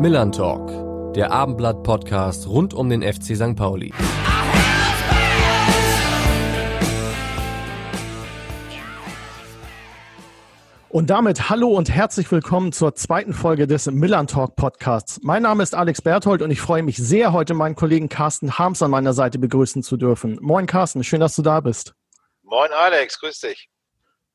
Millern Talk, der Abendblatt-Podcast rund um den FC St. Pauli. Und damit hallo und herzlich willkommen zur zweiten Folge des Millern Talk Podcasts. Mein Name ist Alex Berthold und ich freue mich sehr, heute meinen Kollegen Carsten Harms an meiner Seite begrüßen zu dürfen. Moin Carsten, schön, dass du da bist. Moin Alex, grüß dich.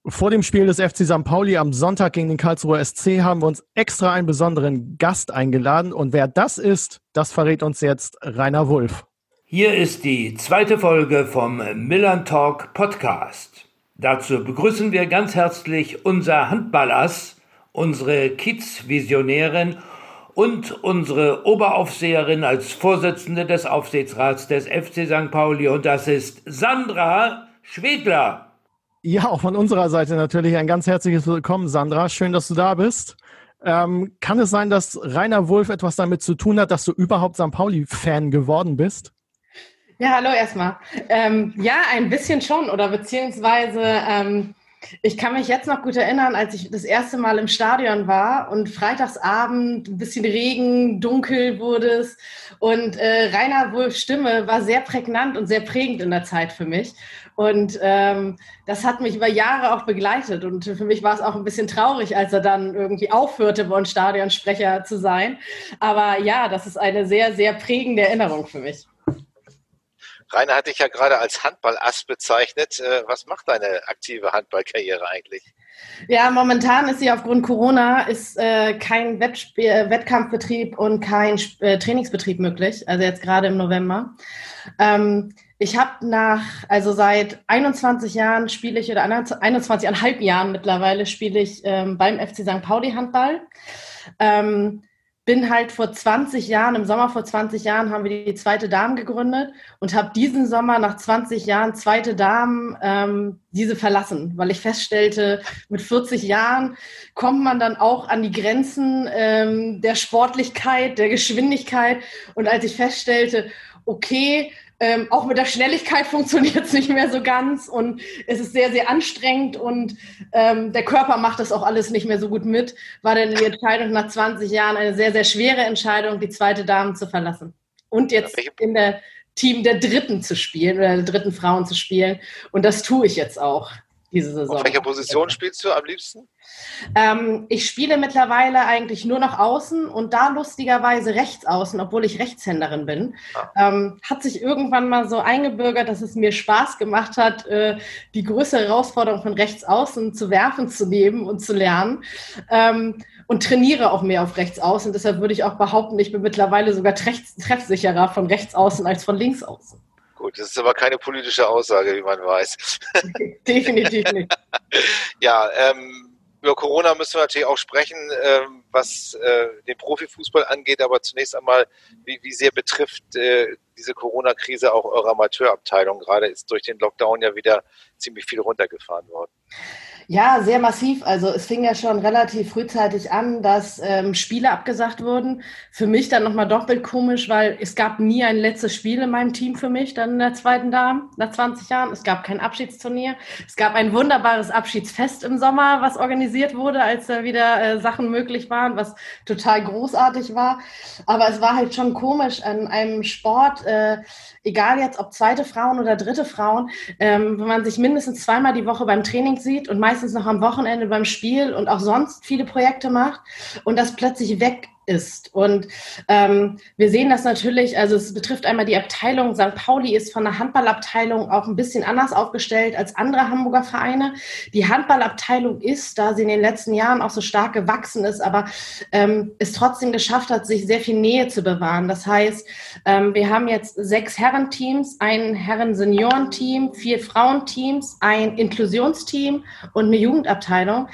Vor dem Spiel des FC St. Pauli am Sonntag gegen den Karlsruher SC haben wir uns extra einen besonderen Gast eingeladen. Und wer das ist, das verrät uns jetzt Rainer Wulff. Hier ist die zweite Folge vom Millern Talk Podcast. Dazu begrüßen wir ganz herzlich unser Handballass, unsere Kids-Visionärin und unsere Oberaufseherin als Vorsitzende des Aufsichtsrats des FC St. Pauli. Und das ist Sandra Schwedler. Ja, auch von unserer Seite natürlich ein ganz herzliches Willkommen, Sandra. Schön, dass du da bist. Ähm, kann es sein, dass Rainer Wolf etwas damit zu tun hat, dass du überhaupt St. Pauli-Fan geworden bist? Ja, hallo erstmal. Ähm, ja, ein bisschen schon oder beziehungsweise ähm, ich kann mich jetzt noch gut erinnern, als ich das erste Mal im Stadion war und freitagsabend ein bisschen Regen, dunkel wurde es und äh, Rainer Wulfs Stimme war sehr prägnant und sehr prägend in der Zeit für mich. Und ähm, das hat mich über Jahre auch begleitet. Und für mich war es auch ein bisschen traurig, als er dann irgendwie aufhörte, bei uns Stadionsprecher zu sein. Aber ja, das ist eine sehr, sehr prägende Erinnerung für mich. Rainer hat dich ja gerade als Handballass bezeichnet. Äh, was macht deine aktive Handballkarriere eigentlich? Ja, momentan ist sie aufgrund Corona ist äh, kein Wettspiel, äh, Wettkampfbetrieb und kein äh, Trainingsbetrieb möglich. Also jetzt gerade im November. Ähm, ich habe nach, also seit 21 Jahren spiele ich, oder 21,5 Jahren mittlerweile spiele ich ähm, beim FC St. Pauli Handball. Ähm, bin halt vor 20 Jahren, im Sommer vor 20 Jahren haben wir die zweite Damen gegründet und habe diesen Sommer nach 20 Jahren zweite Damen ähm, diese verlassen, weil ich feststellte, mit 40 Jahren kommt man dann auch an die Grenzen ähm, der Sportlichkeit, der Geschwindigkeit. Und als ich feststellte, okay, ähm, auch mit der Schnelligkeit funktioniert es nicht mehr so ganz und es ist sehr, sehr anstrengend und ähm, der Körper macht das auch alles nicht mehr so gut mit. War dann die Entscheidung nach 20 Jahren eine sehr, sehr schwere Entscheidung, die zweite Dame zu verlassen und jetzt in der Team der Dritten zu spielen oder der dritten Frauen zu spielen. Und das tue ich jetzt auch diese Saison. Auf welcher Position spielst du am liebsten? Ähm, ich spiele mittlerweile eigentlich nur noch außen und da lustigerweise rechts außen, obwohl ich Rechtshänderin bin. Ah. Ähm, hat sich irgendwann mal so eingebürgert, dass es mir Spaß gemacht hat, äh, die größere Herausforderung von rechts außen zu werfen zu nehmen und zu lernen. Ähm, und trainiere auch mehr auf rechts außen. Deshalb würde ich auch behaupten, ich bin mittlerweile sogar treffsicherer von rechts außen als von links außen. Gut, das ist aber keine politische Aussage, wie man weiß. Definitiv nicht. ja, ähm, über Corona müssen wir natürlich auch sprechen, ähm, was äh, den Profifußball angeht. Aber zunächst einmal, wie, wie sehr betrifft äh, diese Corona-Krise auch eure Amateurabteilung? Gerade ist durch den Lockdown ja wieder ziemlich viel runtergefahren worden. Ja, sehr massiv. Also es fing ja schon relativ frühzeitig an, dass ähm, Spiele abgesagt wurden. Für mich dann nochmal doppelt komisch, weil es gab nie ein letztes Spiel in meinem Team für mich, dann in der zweiten Dame, nach 20 Jahren. Es gab kein Abschiedsturnier. Es gab ein wunderbares Abschiedsfest im Sommer, was organisiert wurde, als da wieder äh, Sachen möglich waren, was total großartig war. Aber es war halt schon komisch an einem Sport, äh, egal jetzt ob zweite Frauen oder dritte Frauen, ähm, wenn man sich mindestens zweimal die Woche beim Training sieht und meistens noch am Wochenende beim Spiel und auch sonst viele Projekte macht und das plötzlich weg ist. Und ähm, wir sehen das natürlich, also es betrifft einmal die Abteilung. St. Pauli ist von der Handballabteilung auch ein bisschen anders aufgestellt als andere Hamburger Vereine. Die Handballabteilung ist, da sie in den letzten Jahren auch so stark gewachsen ist, aber ähm, es trotzdem geschafft hat, sich sehr viel Nähe zu bewahren. Das heißt, ähm, wir haben jetzt sechs Herrenteams, ein Herren-Seniorenteam, vier Frauenteams, ein Inklusionsteam und eine Jugendabteilung.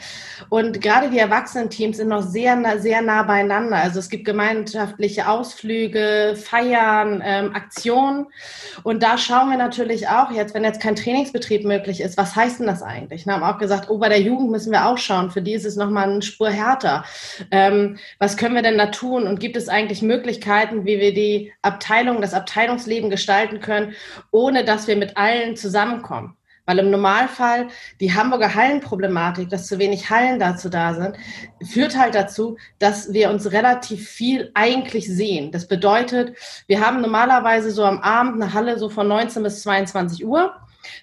Und gerade die Erwachsenenteams sind noch sehr, sehr nah beieinander. Also es gibt gemeinschaftliche Ausflüge, Feiern, ähm, Aktionen. Und da schauen wir natürlich auch jetzt, wenn jetzt kein Trainingsbetrieb möglich ist, was heißt denn das eigentlich? Wir haben auch gesagt, oh, bei der Jugend müssen wir auch schauen. Für die ist es nochmal eine Spur härter. Ähm, was können wir denn da tun? Und gibt es eigentlich Möglichkeiten, wie wir die Abteilung, das Abteilungsleben gestalten können, ohne dass wir mit allen zusammenkommen? Weil im Normalfall die Hamburger Hallenproblematik, dass zu wenig Hallen dazu da sind, führt halt dazu, dass wir uns relativ viel eigentlich sehen. Das bedeutet, wir haben normalerweise so am Abend eine Halle so von 19 bis 22 Uhr.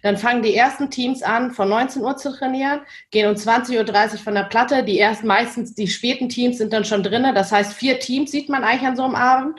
Dann fangen die ersten Teams an, von 19 Uhr zu trainieren, gehen um 20.30 Uhr von der Platte. Die ersten, meistens die späten Teams sind dann schon drinnen. Das heißt, vier Teams sieht man eigentlich an so einem Abend.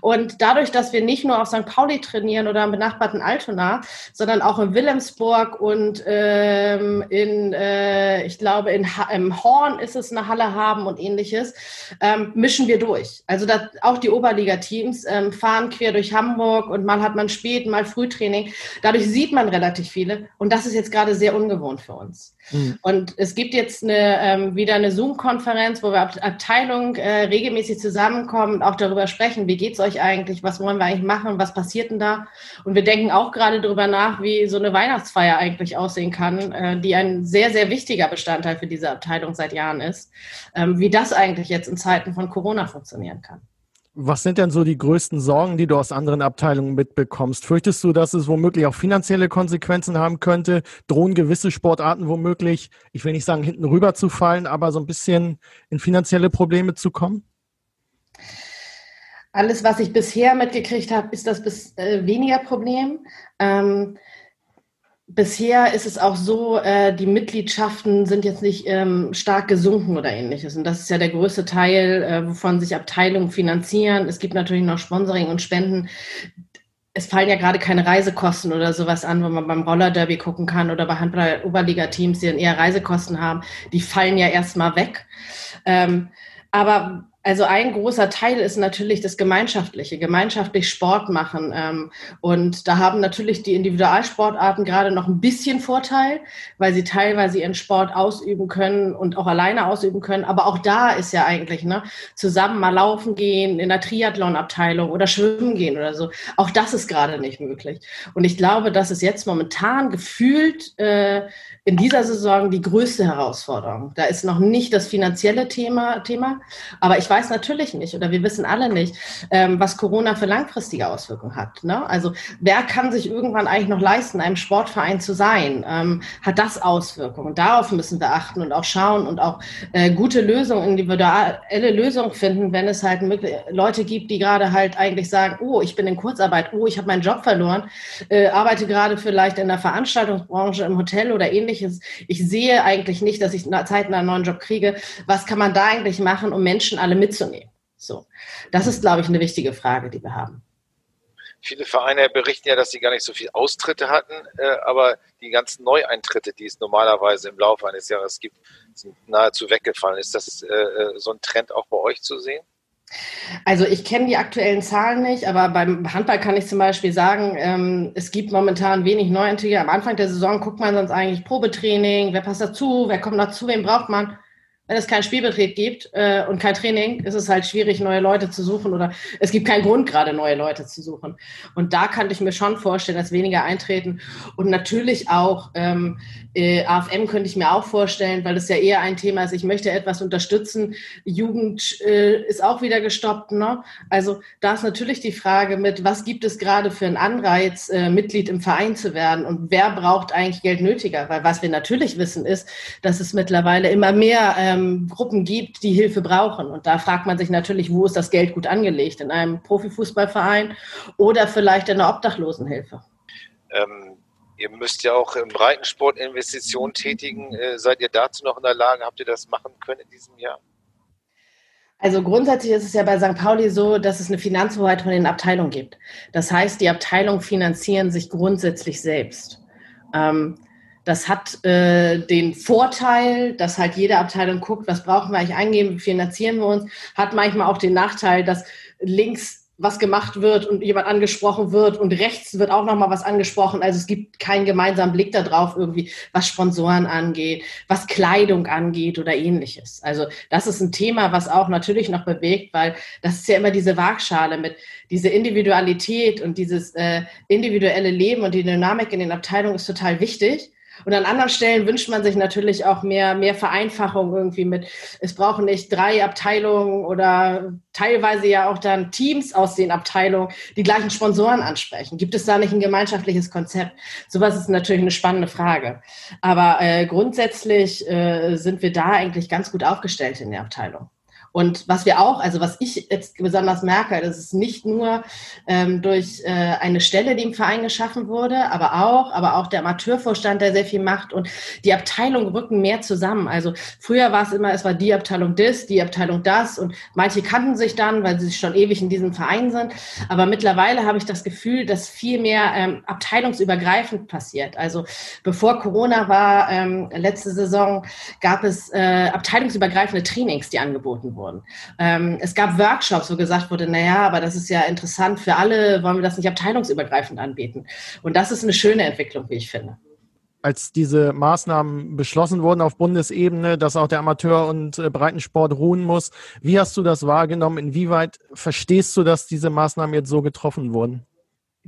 Und dadurch, dass wir nicht nur auf St. Pauli trainieren oder im benachbarten Altona, sondern auch in Wilhelmsburg und ähm, in, äh, ich glaube, in ha im Horn ist es eine Halle haben und ähnliches, ähm, mischen wir durch. Also das, auch die Oberliga-Teams ähm, fahren quer durch Hamburg und mal hat man spät, mal Frühtraining. Dadurch sieht man relativ viele. Und das ist jetzt gerade sehr ungewohnt für uns. Mhm. Und es gibt jetzt eine, ähm, wieder eine Zoom-Konferenz, wo wir Ab Abteilung äh, regelmäßig zusammenkommen und auch darüber sprechen, wie geht es euch eigentlich, was wollen wir eigentlich machen, was passiert denn da? Und wir denken auch gerade darüber nach, wie so eine Weihnachtsfeier eigentlich aussehen kann, äh, die ein sehr, sehr wichtiger Bestandteil für diese Abteilung seit Jahren ist, ähm, wie das eigentlich jetzt in Zeiten von Corona funktionieren kann. Was sind denn so die größten Sorgen, die du aus anderen Abteilungen mitbekommst? Fürchtest du, dass es womöglich auch finanzielle Konsequenzen haben könnte? Drohen gewisse Sportarten womöglich, ich will nicht sagen, hinten rüber zu fallen, aber so ein bisschen in finanzielle Probleme zu kommen? Alles, was ich bisher mitgekriegt habe, ist das bis, äh, weniger Problem. Ähm, Bisher ist es auch so, äh, die Mitgliedschaften sind jetzt nicht ähm, stark gesunken oder ähnliches. Und das ist ja der größte Teil, äh, wovon sich Abteilungen finanzieren. Es gibt natürlich noch Sponsoring und Spenden. Es fallen ja gerade keine Reisekosten oder sowas an, wo man beim Roller Derby gucken kann oder bei Handball-Oberliga-Teams, die dann eher Reisekosten haben. Die fallen ja erstmal weg. Ähm, aber also ein großer Teil ist natürlich das Gemeinschaftliche, gemeinschaftlich Sport machen. Ähm, und da haben natürlich die Individualsportarten gerade noch ein bisschen Vorteil, weil sie teilweise ihren Sport ausüben können und auch alleine ausüben können. Aber auch da ist ja eigentlich, ne, zusammen mal laufen gehen in der Triathlon-Abteilung oder schwimmen gehen oder so. Auch das ist gerade nicht möglich. Und ich glaube, dass es jetzt momentan gefühlt äh, in dieser Saison die größte Herausforderung. Da ist noch nicht das finanzielle Thema, Thema aber ich weiß natürlich nicht oder wir wissen alle nicht, ähm, was Corona für langfristige Auswirkungen hat. Ne? Also wer kann sich irgendwann eigentlich noch leisten, einem Sportverein zu sein? Ähm, hat das Auswirkungen? Darauf müssen wir achten und auch schauen und auch äh, gute Lösungen, individuelle Lösungen finden, wenn es halt Leute gibt, die gerade halt eigentlich sagen, oh, ich bin in Kurzarbeit, oh, ich habe meinen Job verloren, äh, arbeite gerade vielleicht in der Veranstaltungsbranche, im Hotel oder ähnliches ähnliches. Ich sehe eigentlich nicht, dass ich zeitnah einen neuen Job kriege. Was kann man da eigentlich machen, um Menschen alle mitzunehmen? So, das ist, glaube ich, eine wichtige Frage, die wir haben. Viele Vereine berichten ja, dass sie gar nicht so viel Austritte hatten, äh, aber die ganzen Neueintritte, die es normalerweise im Laufe eines Jahres gibt, sind nahezu weggefallen. Ist das äh, äh so ein Trend auch bei euch zu sehen? Also ich kenne die aktuellen Zahlen nicht, aber beim Handball kann ich zum Beispiel sagen, ähm, es gibt momentan wenig Neueintritte. Am Anfang der Saison guckt man sonst eigentlich Probetraining, wer passt dazu, wer kommt dazu, wen braucht man wenn es keinen Spielbetrieb gibt äh, und kein Training, ist es halt schwierig, neue Leute zu suchen oder es gibt keinen Grund, gerade neue Leute zu suchen. Und da kann ich mir schon vorstellen, dass weniger eintreten. Und natürlich auch ähm, äh, AFM könnte ich mir auch vorstellen, weil das ja eher ein Thema ist, ich möchte etwas unterstützen. Jugend äh, ist auch wieder gestoppt. Ne? Also da ist natürlich die Frage mit, was gibt es gerade für einen Anreiz, äh, Mitglied im Verein zu werden und wer braucht eigentlich Geld nötiger? Weil was wir natürlich wissen ist, dass es mittlerweile immer mehr äh, ähm, Gruppen gibt, die Hilfe brauchen. Und da fragt man sich natürlich, wo ist das Geld gut angelegt? In einem Profifußballverein oder vielleicht in einer Obdachlosenhilfe? Ähm, ihr müsst ja auch im Breitensport Investitionen tätigen. Äh, seid ihr dazu noch in der Lage? Habt ihr das machen können in diesem Jahr? Also grundsätzlich ist es ja bei St. Pauli so, dass es eine Finanzhoheit von den Abteilungen gibt. Das heißt, die Abteilungen finanzieren sich grundsätzlich selbst. Ähm, das hat äh, den Vorteil, dass halt jede Abteilung guckt, was brauchen wir eigentlich eingeben, wie finanzieren wir uns. Hat manchmal auch den Nachteil, dass links was gemacht wird und jemand angesprochen wird und rechts wird auch nochmal was angesprochen. Also es gibt keinen gemeinsamen Blick darauf irgendwie, was Sponsoren angeht, was Kleidung angeht oder ähnliches. Also das ist ein Thema, was auch natürlich noch bewegt, weil das ist ja immer diese Waagschale mit dieser Individualität und dieses äh, individuelle Leben und die Dynamik in den Abteilungen ist total wichtig. Und an anderen Stellen wünscht man sich natürlich auch mehr, mehr Vereinfachung irgendwie mit, es brauchen nicht drei Abteilungen oder teilweise ja auch dann Teams aus den Abteilungen, die gleichen Sponsoren ansprechen. Gibt es da nicht ein gemeinschaftliches Konzept? Sowas ist natürlich eine spannende Frage. Aber äh, grundsätzlich äh, sind wir da eigentlich ganz gut aufgestellt in der Abteilung. Und was wir auch, also was ich jetzt besonders merke, das ist nicht nur ähm, durch äh, eine Stelle, die im Verein geschaffen wurde, aber auch, aber auch der Amateurvorstand, der sehr viel macht und die Abteilungen rücken mehr zusammen. Also früher war es immer, es war die Abteilung das, die Abteilung das und manche kannten sich dann, weil sie schon ewig in diesem Verein sind. Aber mittlerweile habe ich das Gefühl, dass viel mehr ähm, abteilungsübergreifend passiert. Also bevor Corona war, ähm, letzte Saison, gab es äh, abteilungsübergreifende Trainings, die angeboten wurden wurden. Ähm, es gab Workshops, wo gesagt wurde, naja, aber das ist ja interessant für alle, wollen wir das nicht abteilungsübergreifend anbieten? Und das ist eine schöne Entwicklung, wie ich finde als diese Maßnahmen beschlossen wurden auf Bundesebene, dass auch der Amateur- und äh, Breitensport ruhen muss. Wie hast du das wahrgenommen? Inwieweit verstehst du, dass diese Maßnahmen jetzt so getroffen wurden?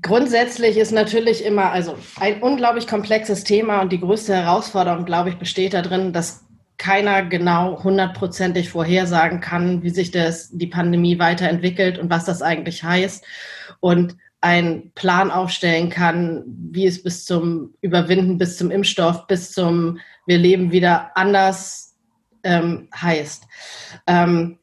Grundsätzlich ist natürlich immer also ein unglaublich komplexes Thema und die größte Herausforderung, glaube ich, besteht darin, dass keiner genau hundertprozentig vorhersagen kann, wie sich das, die Pandemie weiterentwickelt und was das eigentlich heißt. Und einen Plan aufstellen kann, wie es bis zum Überwinden, bis zum Impfstoff, bis zum Wir leben wieder anders ähm, heißt. Ähm,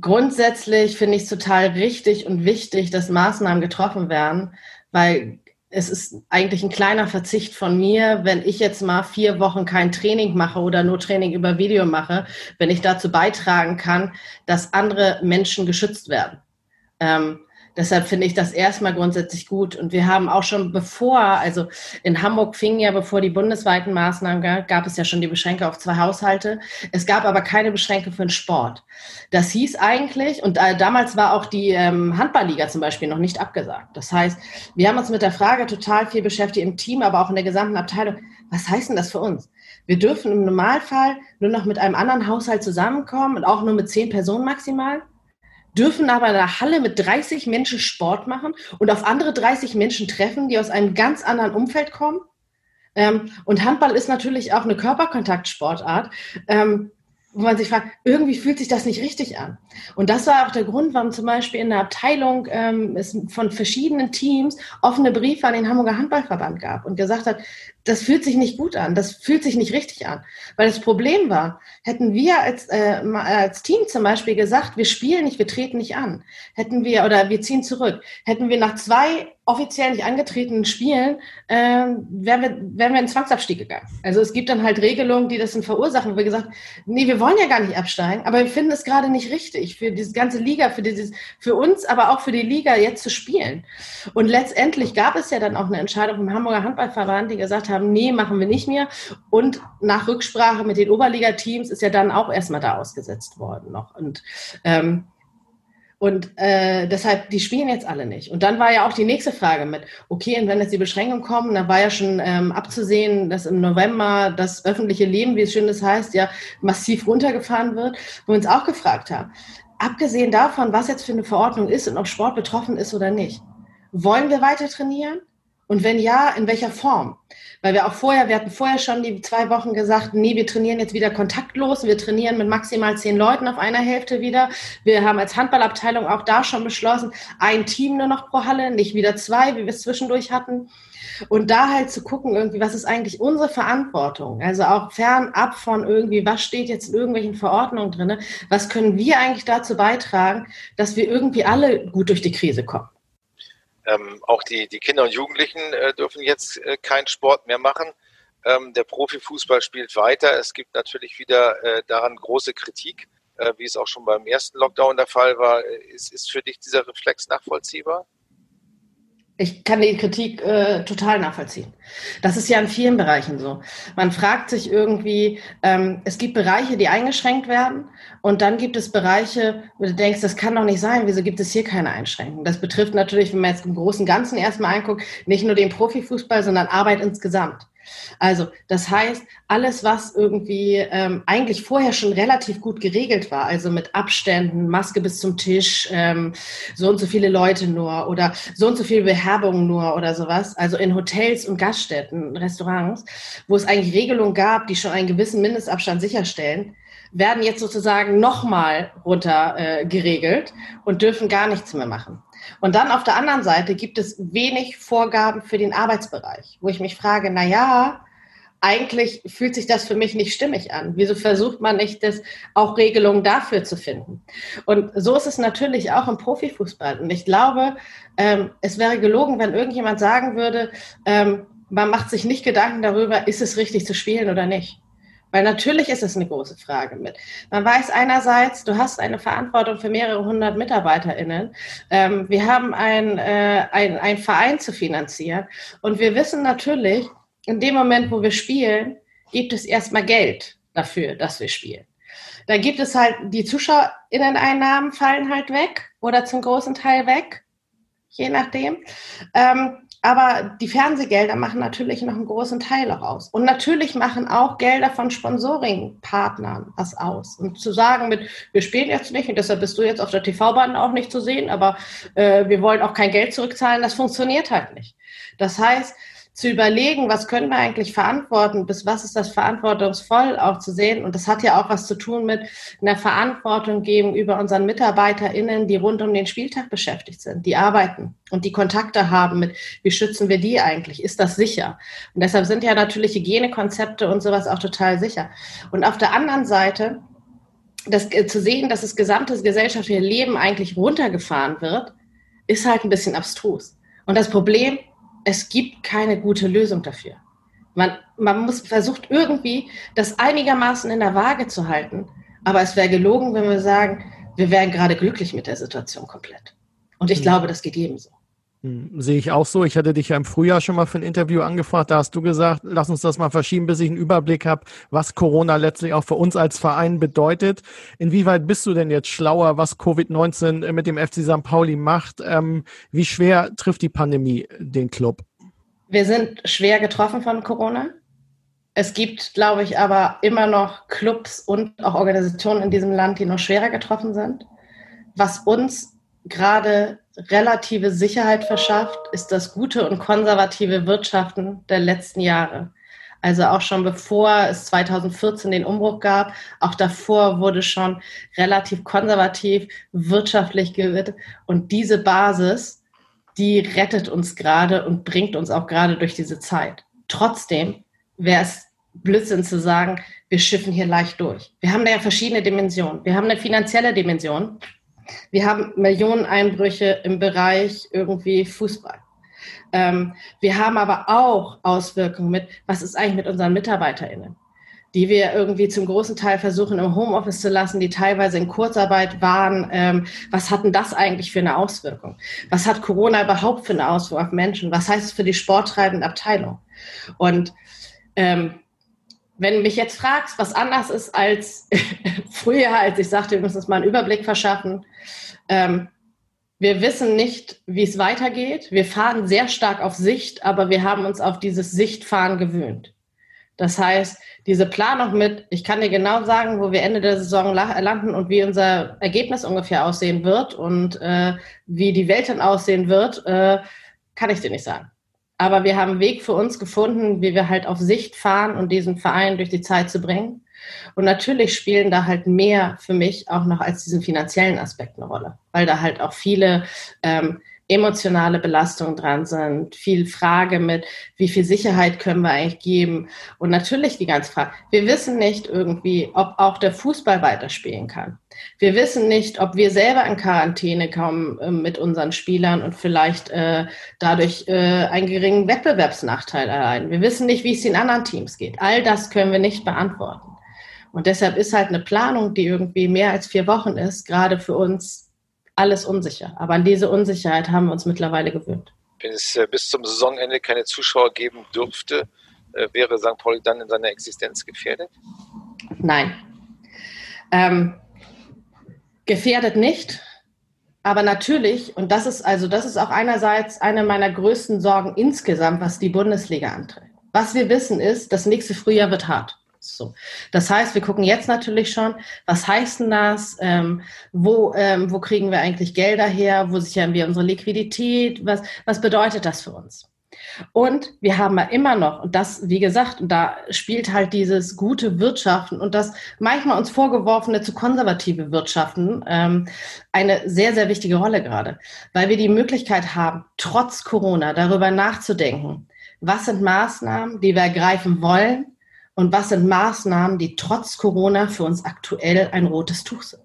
grundsätzlich finde ich es total richtig und wichtig, dass Maßnahmen getroffen werden, weil es ist eigentlich ein kleiner Verzicht von mir, wenn ich jetzt mal vier Wochen kein Training mache oder nur Training über Video mache, wenn ich dazu beitragen kann, dass andere Menschen geschützt werden. Ähm, Deshalb finde ich das erstmal grundsätzlich gut. Und wir haben auch schon bevor, also in Hamburg fing ja, bevor die bundesweiten Maßnahmen gab, gab es ja schon die Beschränkung auf zwei Haushalte. Es gab aber keine Beschränkung für den Sport. Das hieß eigentlich, und äh, damals war auch die ähm, Handballliga zum Beispiel noch nicht abgesagt. Das heißt, wir haben uns mit der Frage total viel beschäftigt im Team, aber auch in der gesamten Abteilung. Was heißt denn das für uns? Wir dürfen im Normalfall nur noch mit einem anderen Haushalt zusammenkommen und auch nur mit zehn Personen maximal dürfen aber in der Halle mit 30 Menschen Sport machen und auf andere 30 Menschen treffen, die aus einem ganz anderen Umfeld kommen. Ähm, und Handball ist natürlich auch eine Körperkontaktsportart. Ähm, wo man sich fragt, irgendwie fühlt sich das nicht richtig an. Und das war auch der Grund, warum zum Beispiel in der Abteilung ähm, es von verschiedenen Teams offene Briefe an den Hamburger Handballverband gab und gesagt hat, das fühlt sich nicht gut an, das fühlt sich nicht richtig an. Weil das Problem war, hätten wir als, äh, als Team zum Beispiel gesagt, wir spielen nicht, wir treten nicht an, hätten wir, oder wir ziehen zurück, hätten wir nach zwei offiziell nicht angetretenen Spielen, äh, wären, wir, wären wir in Zwangsabstieg gegangen. Also es gibt dann halt Regelungen, die das dann verursachen, wo wir gesagt nee, wir wollen ja gar nicht absteigen, aber wir finden es gerade nicht richtig für diese ganze Liga, für dieses, für uns, aber auch für die Liga jetzt zu spielen. Und letztendlich gab es ja dann auch eine Entscheidung vom Hamburger Handballverband, die gesagt haben, nee, machen wir nicht mehr. Und nach Rücksprache mit den Oberligateams ist ja dann auch erstmal da ausgesetzt worden noch. Und ähm, und äh, deshalb, die spielen jetzt alle nicht. Und dann war ja auch die nächste Frage mit, okay, und wenn jetzt die Beschränkungen kommen, dann war ja schon ähm, abzusehen, dass im November das öffentliche Leben, wie es schön das heißt, ja massiv runtergefahren wird, wo wir uns auch gefragt haben, abgesehen davon, was jetzt für eine Verordnung ist und ob Sport betroffen ist oder nicht, wollen wir weiter trainieren? Und wenn ja, in welcher Form? Weil wir auch vorher, wir hatten vorher schon die zwei Wochen gesagt, nee, wir trainieren jetzt wieder kontaktlos, wir trainieren mit maximal zehn Leuten auf einer Hälfte wieder. Wir haben als Handballabteilung auch da schon beschlossen, ein Team nur noch pro Halle, nicht wieder zwei, wie wir es zwischendurch hatten. Und da halt zu gucken, irgendwie, was ist eigentlich unsere Verantwortung? Also auch fernab von irgendwie, was steht jetzt in irgendwelchen Verordnungen drin? Was können wir eigentlich dazu beitragen, dass wir irgendwie alle gut durch die Krise kommen? Ähm, auch die, die Kinder und Jugendlichen äh, dürfen jetzt äh, keinen Sport mehr machen. Ähm, der Profifußball spielt weiter. Es gibt natürlich wieder äh, daran große Kritik, äh, wie es auch schon beim ersten Lockdown der Fall war. Ist, ist für dich dieser Reflex nachvollziehbar? Ich kann die Kritik äh, total nachvollziehen. Das ist ja in vielen Bereichen so. Man fragt sich irgendwie, ähm, es gibt Bereiche, die eingeschränkt werden und dann gibt es Bereiche, wo du denkst, das kann doch nicht sein, wieso gibt es hier keine Einschränkungen? Das betrifft natürlich, wenn man jetzt im großen Ganzen erstmal anguckt, nicht nur den Profifußball, sondern Arbeit insgesamt. Also das heißt, alles, was irgendwie ähm, eigentlich vorher schon relativ gut geregelt war, also mit Abständen, Maske bis zum Tisch, ähm, so und so viele Leute nur oder so und so viele Beherbungen nur oder sowas, also in Hotels und Gaststätten, Restaurants, wo es eigentlich Regelungen gab, die schon einen gewissen Mindestabstand sicherstellen, werden jetzt sozusagen nochmal runter äh, geregelt und dürfen gar nichts mehr machen. Und dann auf der anderen Seite gibt es wenig Vorgaben für den Arbeitsbereich, wo ich mich frage, na ja, eigentlich fühlt sich das für mich nicht stimmig an. Wieso versucht man nicht, das auch Regelungen dafür zu finden? Und so ist es natürlich auch im Profifußball. Und ich glaube, ähm, es wäre gelogen, wenn irgendjemand sagen würde, ähm, man macht sich nicht Gedanken darüber, ist es richtig zu spielen oder nicht. Weil natürlich ist es eine große Frage mit. Man weiß einerseits, du hast eine Verantwortung für mehrere hundert MitarbeiterInnen. Ähm, wir haben ein, äh, ein, ein Verein zu finanzieren. Und wir wissen natürlich, in dem Moment, wo wir spielen, gibt es erstmal Geld dafür, dass wir spielen. Da gibt es halt, die ZuschauerInnen-Einnahmen fallen halt weg oder zum großen Teil weg, je nachdem. Ähm, aber die Fernsehgelder machen natürlich noch einen großen Teil auch aus. Und natürlich machen auch Gelder von Sponsoring-Partnern was aus. Und zu sagen mit, wir spielen jetzt nicht und deshalb bist du jetzt auf der TV-Bahn auch nicht zu sehen, aber äh, wir wollen auch kein Geld zurückzahlen, das funktioniert halt nicht. Das heißt, zu überlegen, was können wir eigentlich verantworten, bis was ist das verantwortungsvoll auch zu sehen. Und das hat ja auch was zu tun mit einer Verantwortung gegenüber unseren MitarbeiterInnen, die rund um den Spieltag beschäftigt sind, die arbeiten und die Kontakte haben mit, wie schützen wir die eigentlich? Ist das sicher? Und deshalb sind ja natürlich Hygienekonzepte und sowas auch total sicher. Und auf der anderen Seite, das, äh, zu sehen, dass das gesamte gesellschaftliche Leben eigentlich runtergefahren wird, ist halt ein bisschen abstrus. Und das Problem es gibt keine gute Lösung dafür. Man, man muss versucht irgendwie das einigermaßen in der Waage zu halten. Aber es wäre gelogen, wenn wir sagen, wir wären gerade glücklich mit der Situation komplett. Und ich mhm. glaube, das geht jedem so. Hm, sehe ich auch so. Ich hatte dich ja im Frühjahr schon mal für ein Interview angefragt. Da hast du gesagt, lass uns das mal verschieben, bis ich einen Überblick habe, was Corona letztlich auch für uns als Verein bedeutet. Inwieweit bist du denn jetzt schlauer, was Covid-19 mit dem FC St. Pauli macht? Ähm, wie schwer trifft die Pandemie den Club? Wir sind schwer getroffen von Corona. Es gibt, glaube ich, aber immer noch Clubs und auch Organisationen in diesem Land, die noch schwerer getroffen sind. Was uns gerade relative Sicherheit verschafft, ist das gute und konservative Wirtschaften der letzten Jahre. Also auch schon bevor es 2014 den Umbruch gab, auch davor wurde schon relativ konservativ wirtschaftlich gewirtet. Und diese Basis, die rettet uns gerade und bringt uns auch gerade durch diese Zeit. Trotzdem wäre es Blödsinn zu sagen, wir schiffen hier leicht durch. Wir haben da ja verschiedene Dimensionen. Wir haben eine finanzielle Dimension, wir haben Millioneneinbrüche im Bereich irgendwie Fußball. Ähm, wir haben aber auch Auswirkungen mit, was ist eigentlich mit unseren MitarbeiterInnen, die wir irgendwie zum großen Teil versuchen im Homeoffice zu lassen, die teilweise in Kurzarbeit waren. Ähm, was hatten das eigentlich für eine Auswirkung? Was hat Corona überhaupt für eine Auswirkung auf Menschen? Was heißt es für die sporttreibende Abteilung? Und ähm, wenn du mich jetzt fragst, was anders ist als früher, als ich sagte, wir müssen uns mal einen Überblick verschaffen, ähm, wir wissen nicht, wie es weitergeht. Wir fahren sehr stark auf Sicht, aber wir haben uns auf dieses Sichtfahren gewöhnt. Das heißt, diese Planung mit, ich kann dir genau sagen, wo wir Ende der Saison landen und wie unser Ergebnis ungefähr aussehen wird und äh, wie die Welt dann aussehen wird, äh, kann ich dir nicht sagen. Aber wir haben einen Weg für uns gefunden, wie wir halt auf Sicht fahren und diesen Verein durch die Zeit zu bringen. Und natürlich spielen da halt mehr für mich auch noch als diesen finanziellen Aspekt eine Rolle, weil da halt auch viele ähm, emotionale Belastungen dran sind, viel Frage mit, wie viel Sicherheit können wir eigentlich geben? Und natürlich die ganze Frage, wir wissen nicht irgendwie, ob auch der Fußball weiterspielen kann. Wir wissen nicht, ob wir selber in Quarantäne kommen äh, mit unseren Spielern und vielleicht äh, dadurch äh, einen geringen Wettbewerbsnachteil erleiden. Wir wissen nicht, wie es den anderen Teams geht. All das können wir nicht beantworten. Und deshalb ist halt eine Planung, die irgendwie mehr als vier Wochen ist, gerade für uns alles unsicher. Aber an diese Unsicherheit haben wir uns mittlerweile gewöhnt. Wenn es äh, bis zum Saisonende keine Zuschauer geben dürfte, äh, wäre St. Pauli dann in seiner Existenz gefährdet? Nein. Ähm, gefährdet nicht. Aber natürlich, und das ist also, das ist auch einerseits eine meiner größten Sorgen insgesamt, was die Bundesliga antrifft Was wir wissen ist, das nächste Frühjahr wird hart. So. Das heißt, wir gucken jetzt natürlich schon, was heißt denn das? Ähm, wo, ähm, wo kriegen wir eigentlich Gelder her? Wo sichern wir unsere Liquidität? Was, was bedeutet das für uns? Und wir haben ja immer noch, und das, wie gesagt, und da spielt halt dieses gute Wirtschaften und das manchmal uns vorgeworfene zu konservative Wirtschaften ähm, eine sehr, sehr wichtige Rolle gerade, weil wir die Möglichkeit haben, trotz Corona darüber nachzudenken, was sind Maßnahmen, die wir ergreifen wollen und was sind Maßnahmen, die trotz Corona für uns aktuell ein rotes Tuch sind.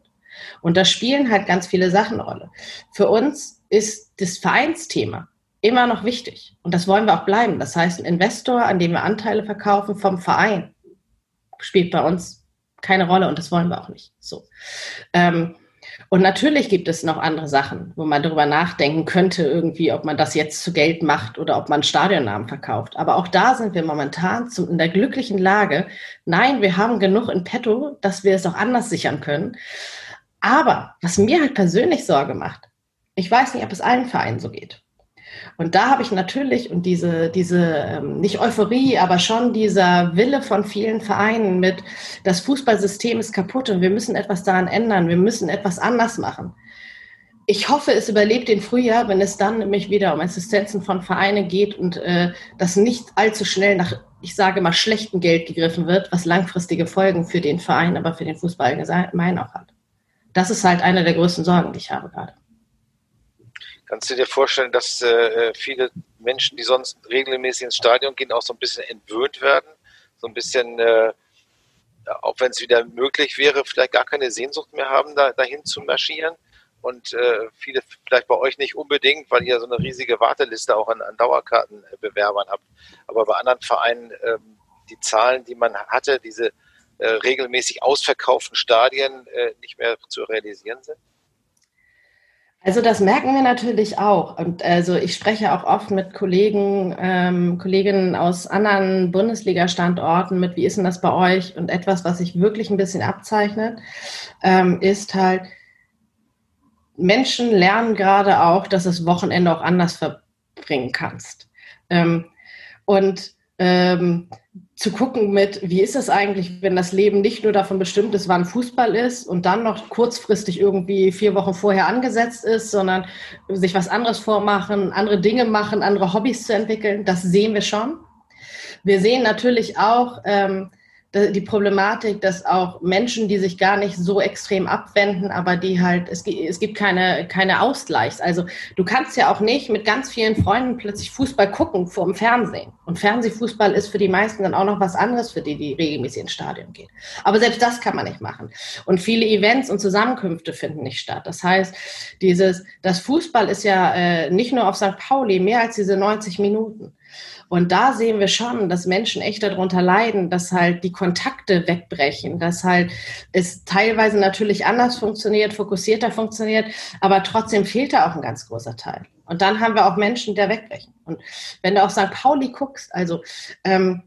Und da spielen halt ganz viele Sachen Rolle. Für uns ist das Vereinsthema immer noch wichtig. Und das wollen wir auch bleiben. Das heißt, ein Investor, an dem wir Anteile verkaufen vom Verein, spielt bei uns keine Rolle und das wollen wir auch nicht. So. Ähm, und natürlich gibt es noch andere Sachen, wo man darüber nachdenken könnte, irgendwie, ob man das jetzt zu Geld macht oder ob man Stadionnamen verkauft. Aber auch da sind wir momentan zum, in der glücklichen Lage. Nein, wir haben genug in petto, dass wir es auch anders sichern können. Aber was mir halt persönlich Sorge macht, ich weiß nicht, ob es allen Vereinen so geht. Und da habe ich natürlich und diese, diese ähm, nicht Euphorie, aber schon dieser Wille von vielen Vereinen mit, das Fußballsystem ist kaputt und wir müssen etwas daran ändern, wir müssen etwas anders machen. Ich hoffe, es überlebt den Frühjahr, wenn es dann nämlich wieder um Assistenzen von Vereinen geht und äh, das nicht allzu schnell nach, ich sage mal, schlechtem Geld gegriffen wird, was langfristige Folgen für den Verein, aber für den Fußball allgemein auch hat. Das ist halt eine der größten Sorgen, die ich habe gerade. Kannst du dir vorstellen, dass äh, viele Menschen, die sonst regelmäßig ins Stadion gehen, auch so ein bisschen entwöhnt werden? So ein bisschen, äh, auch wenn es wieder möglich wäre, vielleicht gar keine Sehnsucht mehr haben, da, dahin zu marschieren? Und äh, viele vielleicht bei euch nicht unbedingt, weil ihr so eine riesige Warteliste auch an, an Dauerkartenbewerbern habt. Aber bei anderen Vereinen ähm, die Zahlen, die man hatte, diese äh, regelmäßig ausverkauften Stadien äh, nicht mehr zu realisieren sind? Also das merken wir natürlich auch. Und also ich spreche auch oft mit Kollegen, ähm, Kolleginnen aus anderen Bundesliga-Standorten mit, wie ist denn das bei euch? Und etwas, was sich wirklich ein bisschen abzeichnet, ähm, ist halt, Menschen lernen gerade auch, dass das Wochenende auch anders verbringen kannst. Ähm, und ähm, zu gucken mit, wie ist es eigentlich, wenn das Leben nicht nur davon bestimmt ist, wann Fußball ist und dann noch kurzfristig irgendwie vier Wochen vorher angesetzt ist, sondern sich was anderes vormachen, andere Dinge machen, andere Hobbys zu entwickeln, das sehen wir schon. Wir sehen natürlich auch, ähm, die Problematik, dass auch Menschen, die sich gar nicht so extrem abwenden, aber die halt, es, es gibt keine, keine Ausgleichs. Also du kannst ja auch nicht mit ganz vielen Freunden plötzlich Fußball gucken vor dem Fernsehen. Und Fernsehfußball ist für die meisten dann auch noch was anderes, für die, die regelmäßig ins Stadion gehen. Aber selbst das kann man nicht machen. Und viele Events und Zusammenkünfte finden nicht statt. Das heißt, dieses, das Fußball ist ja äh, nicht nur auf St. Pauli mehr als diese 90 Minuten. Und da sehen wir schon, dass Menschen echt darunter leiden, dass halt die Kontakte wegbrechen, dass halt es teilweise natürlich anders funktioniert, fokussierter funktioniert, aber trotzdem fehlt da auch ein ganz großer Teil. Und dann haben wir auch Menschen, die wegbrechen. Und wenn du auf St. Pauli guckst, also ähm,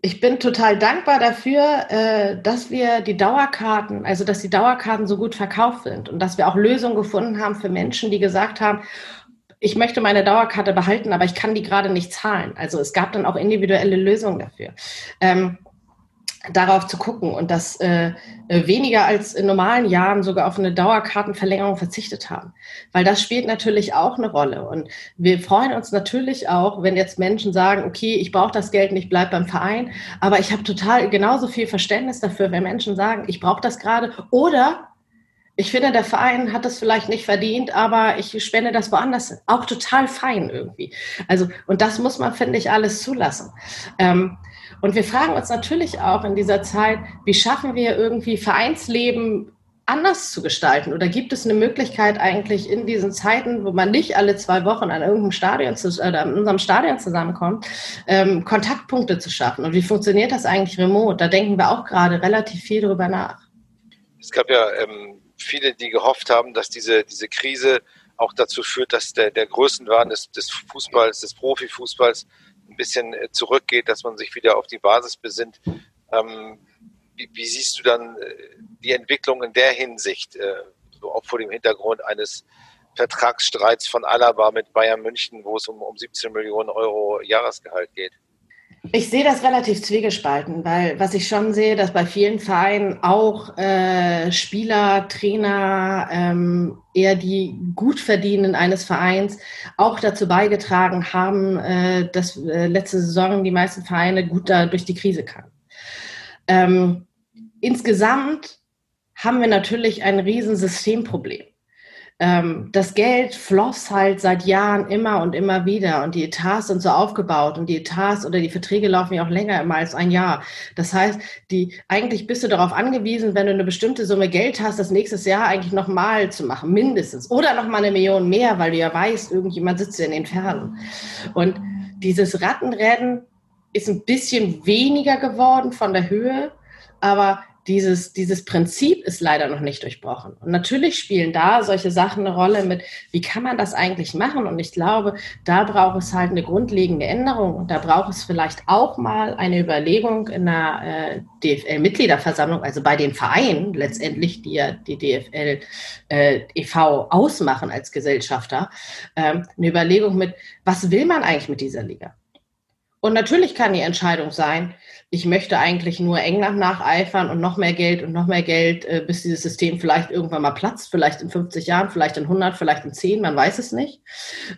ich bin total dankbar dafür, äh, dass wir die Dauerkarten, also dass die Dauerkarten so gut verkauft sind und dass wir auch Lösungen gefunden haben für Menschen, die gesagt haben, ich möchte meine Dauerkarte behalten, aber ich kann die gerade nicht zahlen. Also es gab dann auch individuelle Lösungen dafür. Ähm, darauf zu gucken und dass äh, weniger als in normalen Jahren sogar auf eine Dauerkartenverlängerung verzichtet haben. Weil das spielt natürlich auch eine Rolle. Und wir freuen uns natürlich auch, wenn jetzt Menschen sagen, okay, ich brauche das Geld nicht, bleib beim Verein. Aber ich habe total genauso viel Verständnis dafür, wenn Menschen sagen, ich brauche das gerade oder ich finde, der Verein hat das vielleicht nicht verdient, aber ich spende das woanders. Auch total fein irgendwie. Also, und das muss man, finde ich, alles zulassen. Ähm, und wir fragen uns natürlich auch in dieser Zeit, wie schaffen wir irgendwie Vereinsleben anders zu gestalten? Oder gibt es eine Möglichkeit eigentlich in diesen Zeiten, wo man nicht alle zwei Wochen an irgendeinem Stadion zu, oder in unserem Stadion zusammenkommt, ähm, Kontaktpunkte zu schaffen? Und wie funktioniert das eigentlich remote? Da denken wir auch gerade relativ viel drüber nach. Es gab ja ähm, viele, die gehofft haben, dass diese, diese Krise auch dazu führt, dass der, der Größenwahn des, des Fußballs, des Profifußballs ein bisschen äh, zurückgeht, dass man sich wieder auf die Basis besinnt. Ähm, wie, wie, siehst du dann äh, die Entwicklung in der Hinsicht, äh, so auch vor dem Hintergrund eines Vertragsstreits von Alaba mit Bayern München, wo es um, um 17 Millionen Euro Jahresgehalt geht? Ich sehe das relativ zwiegespalten, weil was ich schon sehe, dass bei vielen Vereinen auch äh, Spieler, Trainer, ähm, eher die Gutverdienenden eines Vereins auch dazu beigetragen haben, äh, dass äh, letzte Saison die meisten Vereine gut da durch die Krise kamen. Ähm, insgesamt haben wir natürlich ein riesen Systemproblem ähm, das Geld floss halt seit Jahren immer und immer wieder und die Etats sind so aufgebaut und die Etats oder die Verträge laufen ja auch länger immer als ein Jahr. Das heißt, die, eigentlich bist du darauf angewiesen, wenn du eine bestimmte Summe Geld hast, das nächstes Jahr eigentlich nochmal zu machen, mindestens. Oder nochmal eine Million mehr, weil du ja weißt, irgendjemand sitzt in den Fernen. Und dieses Rattenrennen ist ein bisschen weniger geworden von der Höhe, aber dieses, dieses Prinzip ist leider noch nicht durchbrochen. Und natürlich spielen da solche Sachen eine Rolle mit, wie kann man das eigentlich machen? Und ich glaube, da braucht es halt eine grundlegende Änderung. Und da braucht es vielleicht auch mal eine Überlegung in der äh, DFL-Mitgliederversammlung, also bei den Vereinen letztendlich, die ja die DFL äh, e.V. ausmachen als Gesellschafter, ähm, eine Überlegung mit, was will man eigentlich mit dieser Liga? Und natürlich kann die Entscheidung sein, ich möchte eigentlich nur England nacheifern und noch mehr Geld und noch mehr Geld, äh, bis dieses System vielleicht irgendwann mal platzt, vielleicht in 50 Jahren, vielleicht in 100, vielleicht in 10, man weiß es nicht.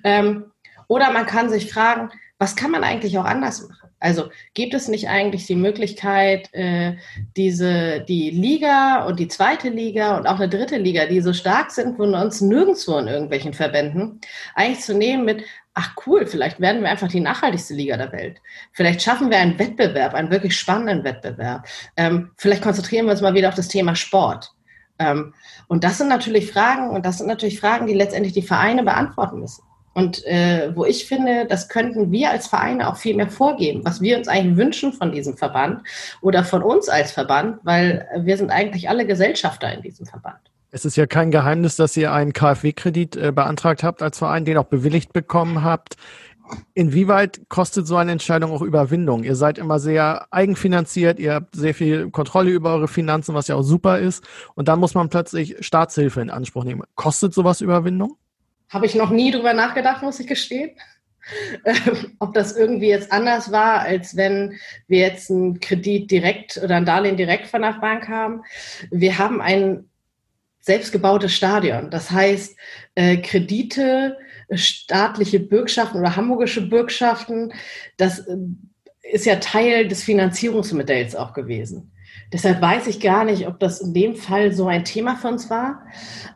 Ähm, oder man kann sich fragen, was kann man eigentlich auch anders machen? Also gibt es nicht eigentlich die Möglichkeit, äh, diese, die Liga und die zweite Liga und auch eine dritte Liga, die so stark sind, wo uns nirgendwo in irgendwelchen Verbänden, eigentlich zu nehmen mit, ach cool, vielleicht werden wir einfach die nachhaltigste Liga der Welt. Vielleicht schaffen wir einen Wettbewerb, einen wirklich spannenden Wettbewerb. Ähm, vielleicht konzentrieren wir uns mal wieder auf das Thema Sport. Ähm, und das sind natürlich Fragen, und das sind natürlich Fragen, die letztendlich die Vereine beantworten müssen. Und äh, wo ich finde, das könnten wir als Vereine auch viel mehr vorgeben, was wir uns eigentlich wünschen von diesem Verband oder von uns als Verband, weil wir sind eigentlich alle Gesellschafter in diesem Verband. Es ist ja kein Geheimnis, dass ihr einen KfW-Kredit äh, beantragt habt als Verein, den auch bewilligt bekommen habt. Inwieweit kostet so eine Entscheidung auch Überwindung? Ihr seid immer sehr eigenfinanziert, ihr habt sehr viel Kontrolle über eure Finanzen, was ja auch super ist. Und dann muss man plötzlich Staatshilfe in Anspruch nehmen. Kostet sowas Überwindung? Habe ich noch nie drüber nachgedacht, muss ich gestehen. Ähm, ob das irgendwie jetzt anders war, als wenn wir jetzt einen Kredit direkt oder ein Darlehen direkt von der Bank haben. Wir haben ein selbstgebautes Stadion. Das heißt, äh, Kredite, staatliche Bürgschaften oder hamburgische Bürgschaften, das äh, ist ja Teil des Finanzierungsmodells auch gewesen. Deshalb weiß ich gar nicht, ob das in dem Fall so ein Thema für uns war.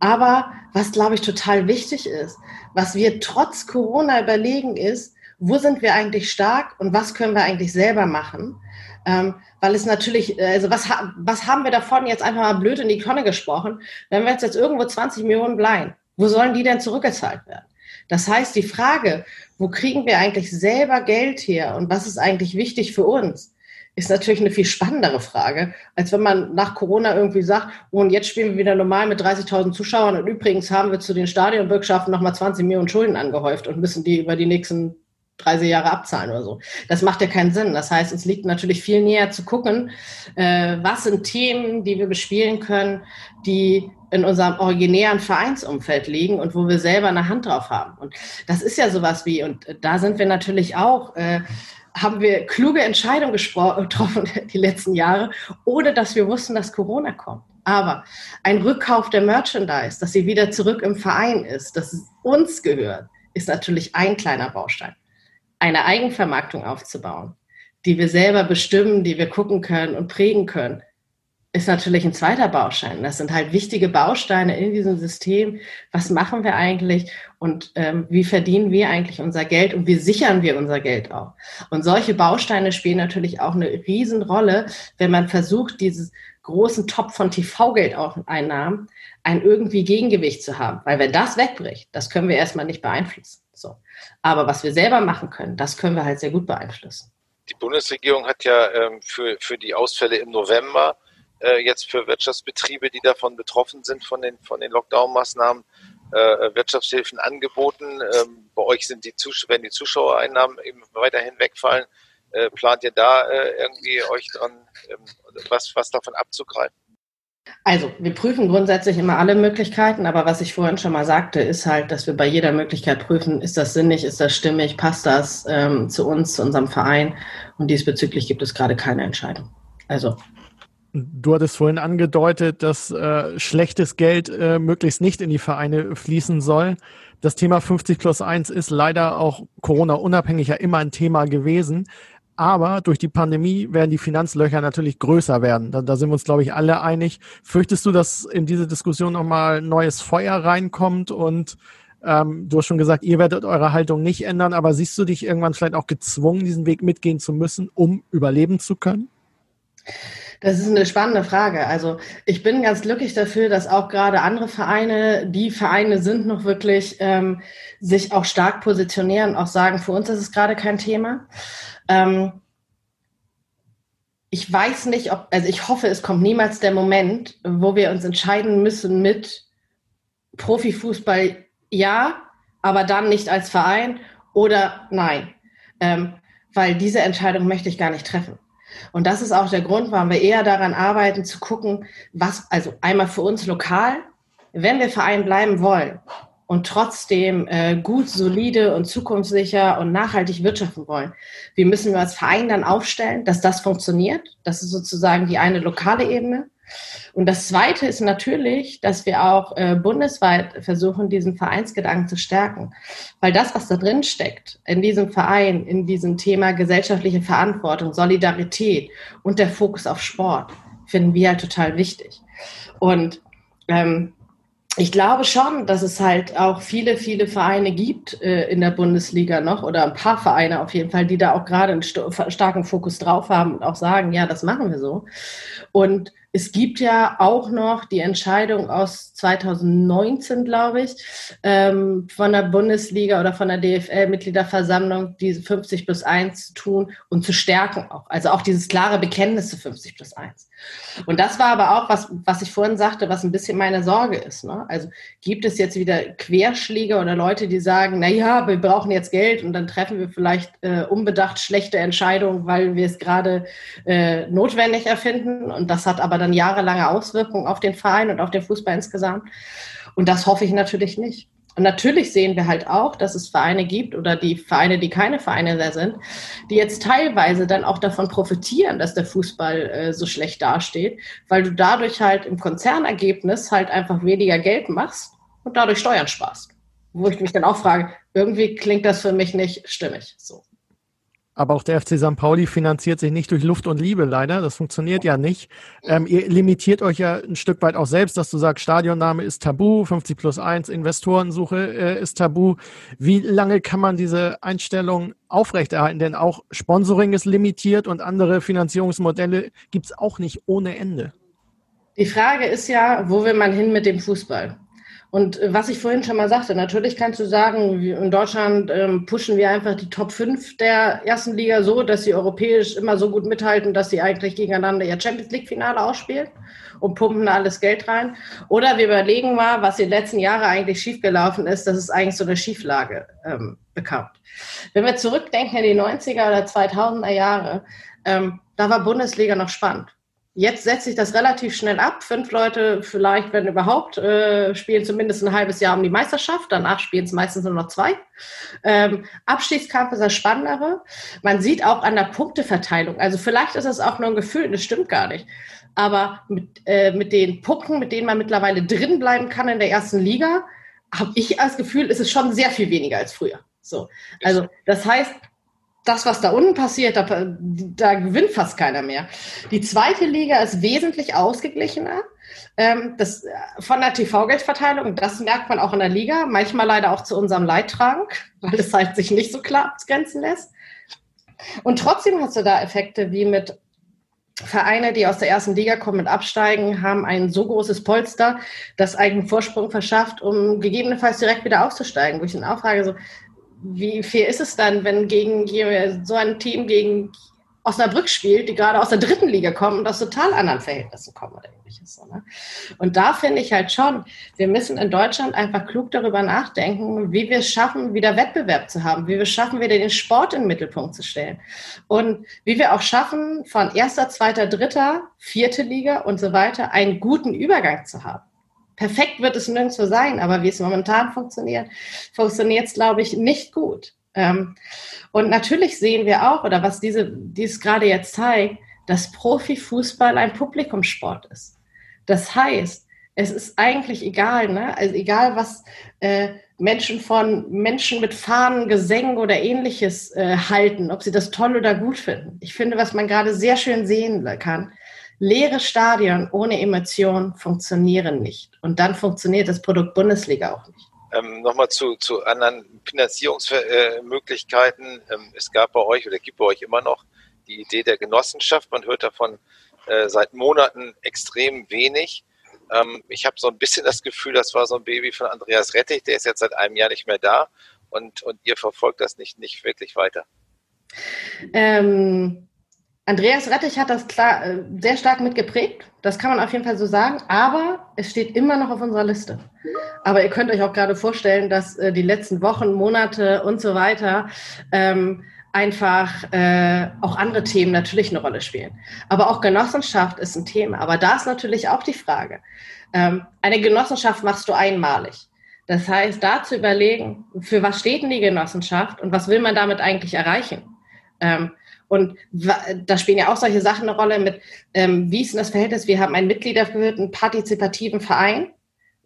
Aber was, glaube ich, total wichtig ist, was wir trotz Corona überlegen, ist, wo sind wir eigentlich stark und was können wir eigentlich selber machen? Ähm, weil es natürlich, äh, also was, was haben wir davon jetzt einfach mal blöd in die Tonne gesprochen, wenn wir jetzt, jetzt irgendwo 20 Millionen bleiben? Wo sollen die denn zurückgezahlt werden? Das heißt, die Frage, wo kriegen wir eigentlich selber Geld her und was ist eigentlich wichtig für uns, ist natürlich eine viel spannendere Frage, als wenn man nach Corona irgendwie sagt, oh, und jetzt spielen wir wieder normal mit 30.000 Zuschauern und übrigens haben wir zu den Stadionbürgschaften nochmal 20 Millionen Schulden angehäuft und müssen die über die nächsten 30 Jahre abzahlen oder so. Das macht ja keinen Sinn. Das heißt, es liegt natürlich viel näher zu gucken, äh, was sind Themen, die wir bespielen können, die in unserem originären Vereinsumfeld liegen und wo wir selber eine Hand drauf haben. Und das ist ja sowas wie, und da sind wir natürlich auch, äh, haben wir kluge Entscheidungen getroffen die letzten Jahre, ohne dass wir wussten, dass Corona kommt. Aber ein Rückkauf der Merchandise, dass sie wieder zurück im Verein ist, dass es uns gehört, ist natürlich ein kleiner Baustein eine Eigenvermarktung aufzubauen, die wir selber bestimmen, die wir gucken können und prägen können, ist natürlich ein zweiter Baustein. Das sind halt wichtige Bausteine in diesem System. Was machen wir eigentlich und ähm, wie verdienen wir eigentlich unser Geld und wie sichern wir unser Geld auch? Und solche Bausteine spielen natürlich auch eine Riesenrolle, wenn man versucht, dieses großen Topf von TV-Geldeinnahmen ein irgendwie Gegengewicht zu haben. Weil wenn das wegbricht, das können wir erstmal nicht beeinflussen. Aber was wir selber machen können, das können wir halt sehr gut beeinflussen. Die Bundesregierung hat ja ähm, für, für die Ausfälle im November äh, jetzt für Wirtschaftsbetriebe, die davon betroffen sind, von den, von den Lockdown-Maßnahmen, äh, Wirtschaftshilfen angeboten. Ähm, bei euch sind die Zus werden die Zuschauereinnahmen eben weiterhin wegfallen. Äh, plant ihr da äh, irgendwie euch dran, ähm, was, was davon abzugreifen? Also, wir prüfen grundsätzlich immer alle Möglichkeiten, aber was ich vorhin schon mal sagte, ist halt, dass wir bei jeder Möglichkeit prüfen, ist das sinnig, ist das stimmig, passt das ähm, zu uns, zu unserem Verein und diesbezüglich gibt es gerade keine Entscheidung. Also. Du hattest vorhin angedeutet, dass äh, schlechtes Geld äh, möglichst nicht in die Vereine fließen soll. Das Thema 50 plus 1 ist leider auch Corona-unabhängig ja immer ein Thema gewesen. Aber durch die Pandemie werden die Finanzlöcher natürlich größer werden. Da, da sind wir uns, glaube ich, alle einig. Fürchtest du, dass in diese Diskussion nochmal neues Feuer reinkommt? Und ähm, du hast schon gesagt, ihr werdet eure Haltung nicht ändern, aber siehst du dich irgendwann vielleicht auch gezwungen, diesen Weg mitgehen zu müssen, um überleben zu können? Das ist eine spannende Frage. Also ich bin ganz glücklich dafür, dass auch gerade andere Vereine, die Vereine sind noch wirklich, ähm, sich auch stark positionieren, auch sagen, für uns ist es gerade kein Thema. Ähm, ich weiß nicht, ob, also ich hoffe, es kommt niemals der Moment, wo wir uns entscheiden müssen mit Profifußball ja, aber dann nicht als Verein oder nein. Ähm, weil diese Entscheidung möchte ich gar nicht treffen. Und das ist auch der Grund, warum wir eher daran arbeiten, zu gucken, was, also einmal für uns lokal, wenn wir Verein bleiben wollen, und trotzdem äh, gut, solide und zukunftssicher und nachhaltig wirtschaften wollen. Wie müssen wir als Verein dann aufstellen, dass das funktioniert? Das ist sozusagen die eine lokale Ebene. Und das Zweite ist natürlich, dass wir auch äh, bundesweit versuchen, diesen Vereinsgedanken zu stärken. Weil das, was da drin steckt, in diesem Verein, in diesem Thema gesellschaftliche Verantwortung, Solidarität und der Fokus auf Sport, finden wir halt total wichtig. Und ähm, ich glaube schon, dass es halt auch viele, viele Vereine gibt äh, in der Bundesliga noch oder ein paar Vereine auf jeden Fall, die da auch gerade einen st starken Fokus drauf haben und auch sagen, ja, das machen wir so. Und es gibt ja auch noch die Entscheidung aus 2019, glaube ich, ähm, von der Bundesliga oder von der DFL-Mitgliederversammlung, diese 50 plus 1 zu tun und zu stärken auch. Also auch dieses klare Bekenntnis zu 50 plus 1. Und das war aber auch, was, was ich vorhin sagte, was ein bisschen meine Sorge ist. Ne? Also gibt es jetzt wieder Querschläge oder Leute, die sagen, na ja, wir brauchen jetzt Geld und dann treffen wir vielleicht äh, unbedacht schlechte Entscheidungen, weil wir es gerade äh, notwendig erfinden. Und das hat aber dann jahrelange Auswirkungen auf den Verein und auf den Fußball insgesamt. Und das hoffe ich natürlich nicht. Und natürlich sehen wir halt auch, dass es Vereine gibt oder die Vereine, die keine Vereine mehr sind, die jetzt teilweise dann auch davon profitieren, dass der Fußball äh, so schlecht dasteht, weil du dadurch halt im Konzernergebnis halt einfach weniger Geld machst und dadurch Steuern sparst. Wo ich mich dann auch frage, irgendwie klingt das für mich nicht stimmig. So. Aber auch der FC St. Pauli finanziert sich nicht durch Luft und Liebe, leider. Das funktioniert ja nicht. Ähm, ihr limitiert euch ja ein Stück weit auch selbst, dass du sagst, Stadionname ist tabu, 50 plus 1, Investorensuche äh, ist tabu. Wie lange kann man diese Einstellung aufrechterhalten? Denn auch Sponsoring ist limitiert und andere Finanzierungsmodelle gibt es auch nicht ohne Ende. Die Frage ist ja, wo will man hin mit dem Fußball? Und äh, was ich vorhin schon mal sagte, natürlich kannst du sagen, in Deutschland ähm, pushen wir einfach die Top 5 der ersten Liga so, dass sie europäisch immer so gut mithalten, dass sie eigentlich gegeneinander ihr Champions League-Finale ausspielen und pumpen alles Geld rein. Oder wir überlegen mal, was die letzten Jahre eigentlich schiefgelaufen ist, dass es eigentlich so eine Schieflage ähm, bekommt. Wenn wir zurückdenken in die 90er oder 2000er Jahre, ähm, da war Bundesliga noch spannend. Jetzt setzt sich das relativ schnell ab. Fünf Leute vielleicht, wenn überhaupt, äh, spielen zumindest ein halbes Jahr um die Meisterschaft. Danach spielen es meistens nur noch zwei. Ähm, Abstiegskampf ist das Spannendere. Man sieht auch an der Punkteverteilung, also vielleicht ist das auch nur ein Gefühl, das stimmt gar nicht. Aber mit, äh, mit den Punkten, mit denen man mittlerweile drin bleiben kann in der ersten Liga, habe ich das Gefühl, ist es schon sehr viel weniger als früher. So, also das heißt, das, was da unten passiert, da, da gewinnt fast keiner mehr. Die zweite Liga ist wesentlich ausgeglichener. Ähm, das, von der TV-Geldverteilung, das merkt man auch in der Liga, manchmal leider auch zu unserem Leidtrag, weil es halt sich nicht so klar abgrenzen lässt. Und trotzdem hast du da Effekte wie mit Vereine, die aus der ersten Liga kommen und absteigen, haben ein so großes Polster, das einen Vorsprung verschafft, um gegebenenfalls direkt wieder aufzusteigen. Wo ich dann auch frage, so, wie viel ist es dann, wenn gegen so ein Team gegen Osnabrück spielt, die gerade aus der dritten Liga kommen und aus total anderen Verhältnissen kommen oder ähnliches. So, ne? Und da finde ich halt schon, wir müssen in Deutschland einfach klug darüber nachdenken, wie wir es schaffen, wieder Wettbewerb zu haben, wie wir es schaffen, wieder den Sport in den Mittelpunkt zu stellen und wie wir auch schaffen, von erster, zweiter, dritter, vierte Liga und so weiter einen guten Übergang zu haben. Perfekt wird es nirgendwo sein, aber wie es momentan funktioniert, funktioniert es, glaube ich, nicht gut. Ähm, und natürlich sehen wir auch, oder was diese, dies gerade jetzt zeigt, dass Profifußball ein Publikumssport ist. Das heißt, es ist eigentlich egal, ne? Also egal, was äh, Menschen von Menschen mit Fahnen, Gesängen oder ähnliches äh, halten, ob sie das toll oder gut finden. Ich finde, was man gerade sehr schön sehen kann, leere Stadien ohne Emotion funktionieren nicht. Und dann funktioniert das Produkt Bundesliga auch nicht. Ähm, Nochmal zu, zu anderen Finanzierungsmöglichkeiten. Ähm, es gab bei euch oder gibt bei euch immer noch die Idee der Genossenschaft. Man hört davon äh, seit Monaten extrem wenig. Ähm, ich habe so ein bisschen das Gefühl, das war so ein Baby von Andreas Rettich, der ist jetzt seit einem Jahr nicht mehr da und, und ihr verfolgt das nicht, nicht wirklich weiter. Ähm, Andreas Rettich hat das klar, äh, sehr stark mitgeprägt. Das kann man auf jeden Fall so sagen. Aber es steht immer noch auf unserer Liste. Aber ihr könnt euch auch gerade vorstellen, dass äh, die letzten Wochen, Monate und so weiter ähm, einfach äh, auch andere Themen natürlich eine Rolle spielen. Aber auch Genossenschaft ist ein Thema. Aber da ist natürlich auch die Frage. Ähm, eine Genossenschaft machst du einmalig. Das heißt, da zu überlegen, für was steht denn die Genossenschaft und was will man damit eigentlich erreichen? Ähm, und da spielen ja auch solche Sachen eine Rolle mit, ähm, wie ist denn das Verhältnis? Wir haben einen mitgliedergeführten partizipativen Verein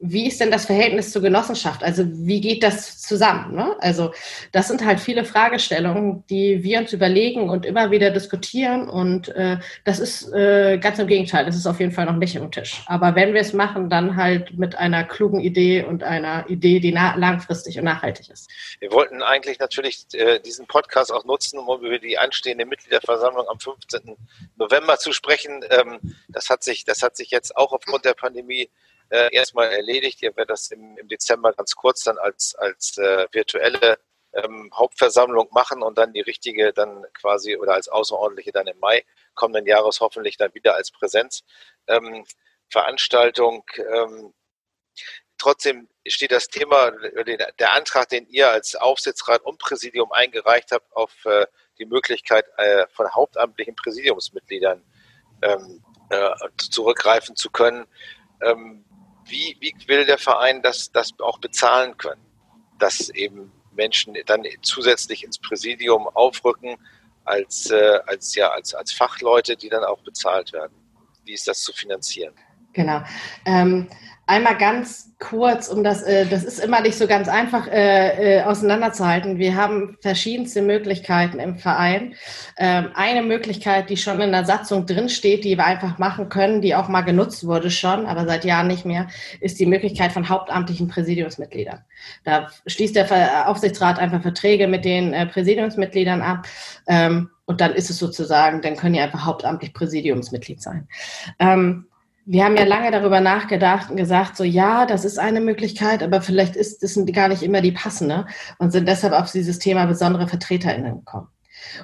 wie ist denn das Verhältnis zur Genossenschaft? Also wie geht das zusammen? Ne? Also das sind halt viele Fragestellungen, die wir uns überlegen und immer wieder diskutieren. Und äh, das ist äh, ganz im Gegenteil, das ist auf jeden Fall noch nicht im Tisch. Aber wenn wir es machen, dann halt mit einer klugen Idee und einer Idee, die langfristig und nachhaltig ist. Wir wollten eigentlich natürlich äh, diesen Podcast auch nutzen, um über die anstehende Mitgliederversammlung am 15. November zu sprechen. Ähm, das hat sich, das hat sich jetzt auch aufgrund der Pandemie äh, erstmal erledigt. Ihr werdet das im, im, Dezember ganz kurz dann als, als äh, virtuelle ähm, Hauptversammlung machen und dann die richtige dann quasi oder als außerordentliche dann im Mai kommenden Jahres hoffentlich dann wieder als Präsenzveranstaltung. Ähm, ähm, trotzdem steht das Thema, der Antrag, den ihr als Aufsichtsrat und Präsidium eingereicht habt, auf äh, die Möglichkeit äh, von hauptamtlichen Präsidiumsmitgliedern ähm, äh, zurückgreifen zu können. Ähm, wie, wie will der Verein das, das auch bezahlen können? Dass eben Menschen dann zusätzlich ins Präsidium aufrücken als, äh, als, ja, als, als Fachleute, die dann auch bezahlt werden. Wie ist das zu finanzieren? Genau. Ähm, Einmal ganz kurz, um das, äh, das ist immer nicht so ganz einfach äh, äh, auseinanderzuhalten. Wir haben verschiedenste Möglichkeiten im Verein. Ähm, eine Möglichkeit, die schon in der Satzung drinsteht, die wir einfach machen können, die auch mal genutzt wurde schon, aber seit Jahren nicht mehr, ist die Möglichkeit von hauptamtlichen Präsidiumsmitgliedern. Da schließt der Aufsichtsrat einfach Verträge mit den äh, Präsidiumsmitgliedern ab. Ähm, und dann ist es sozusagen, dann können die einfach hauptamtlich Präsidiumsmitglied sein. Ähm, wir haben ja lange darüber nachgedacht und gesagt, so ja, das ist eine Möglichkeit, aber vielleicht ist es gar nicht immer die passende und sind deshalb auf dieses Thema besondere VertreterInnen gekommen.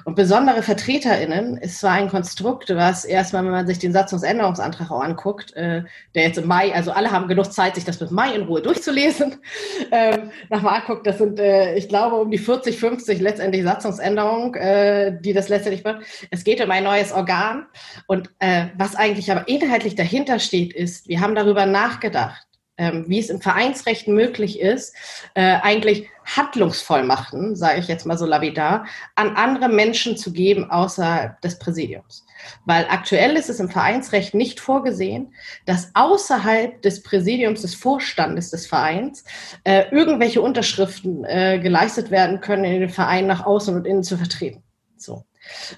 Und besondere VertreterInnen ist zwar ein Konstrukt, was erstmal, wenn man sich den Satzungsänderungsantrag auch anguckt, äh, der jetzt im Mai, also alle haben genug Zeit, sich das bis Mai in Ruhe durchzulesen, ähm, nochmal anguckt, das sind, äh, ich glaube, um die 40, 50 letztendlich Satzungsänderungen, äh, die das letztendlich wird. Es geht um ein neues Organ. Und äh, was eigentlich aber inhaltlich dahinter steht, ist, wir haben darüber nachgedacht, ähm, wie es im Vereinsrecht möglich ist, äh, eigentlich Handlungsvollmachten, sage ich jetzt mal so lapidar, an andere Menschen zu geben außerhalb des Präsidiums. Weil aktuell ist es im Vereinsrecht nicht vorgesehen, dass außerhalb des Präsidiums des Vorstandes des Vereins äh, irgendwelche Unterschriften äh, geleistet werden können, in den Verein nach außen und innen zu vertreten. So.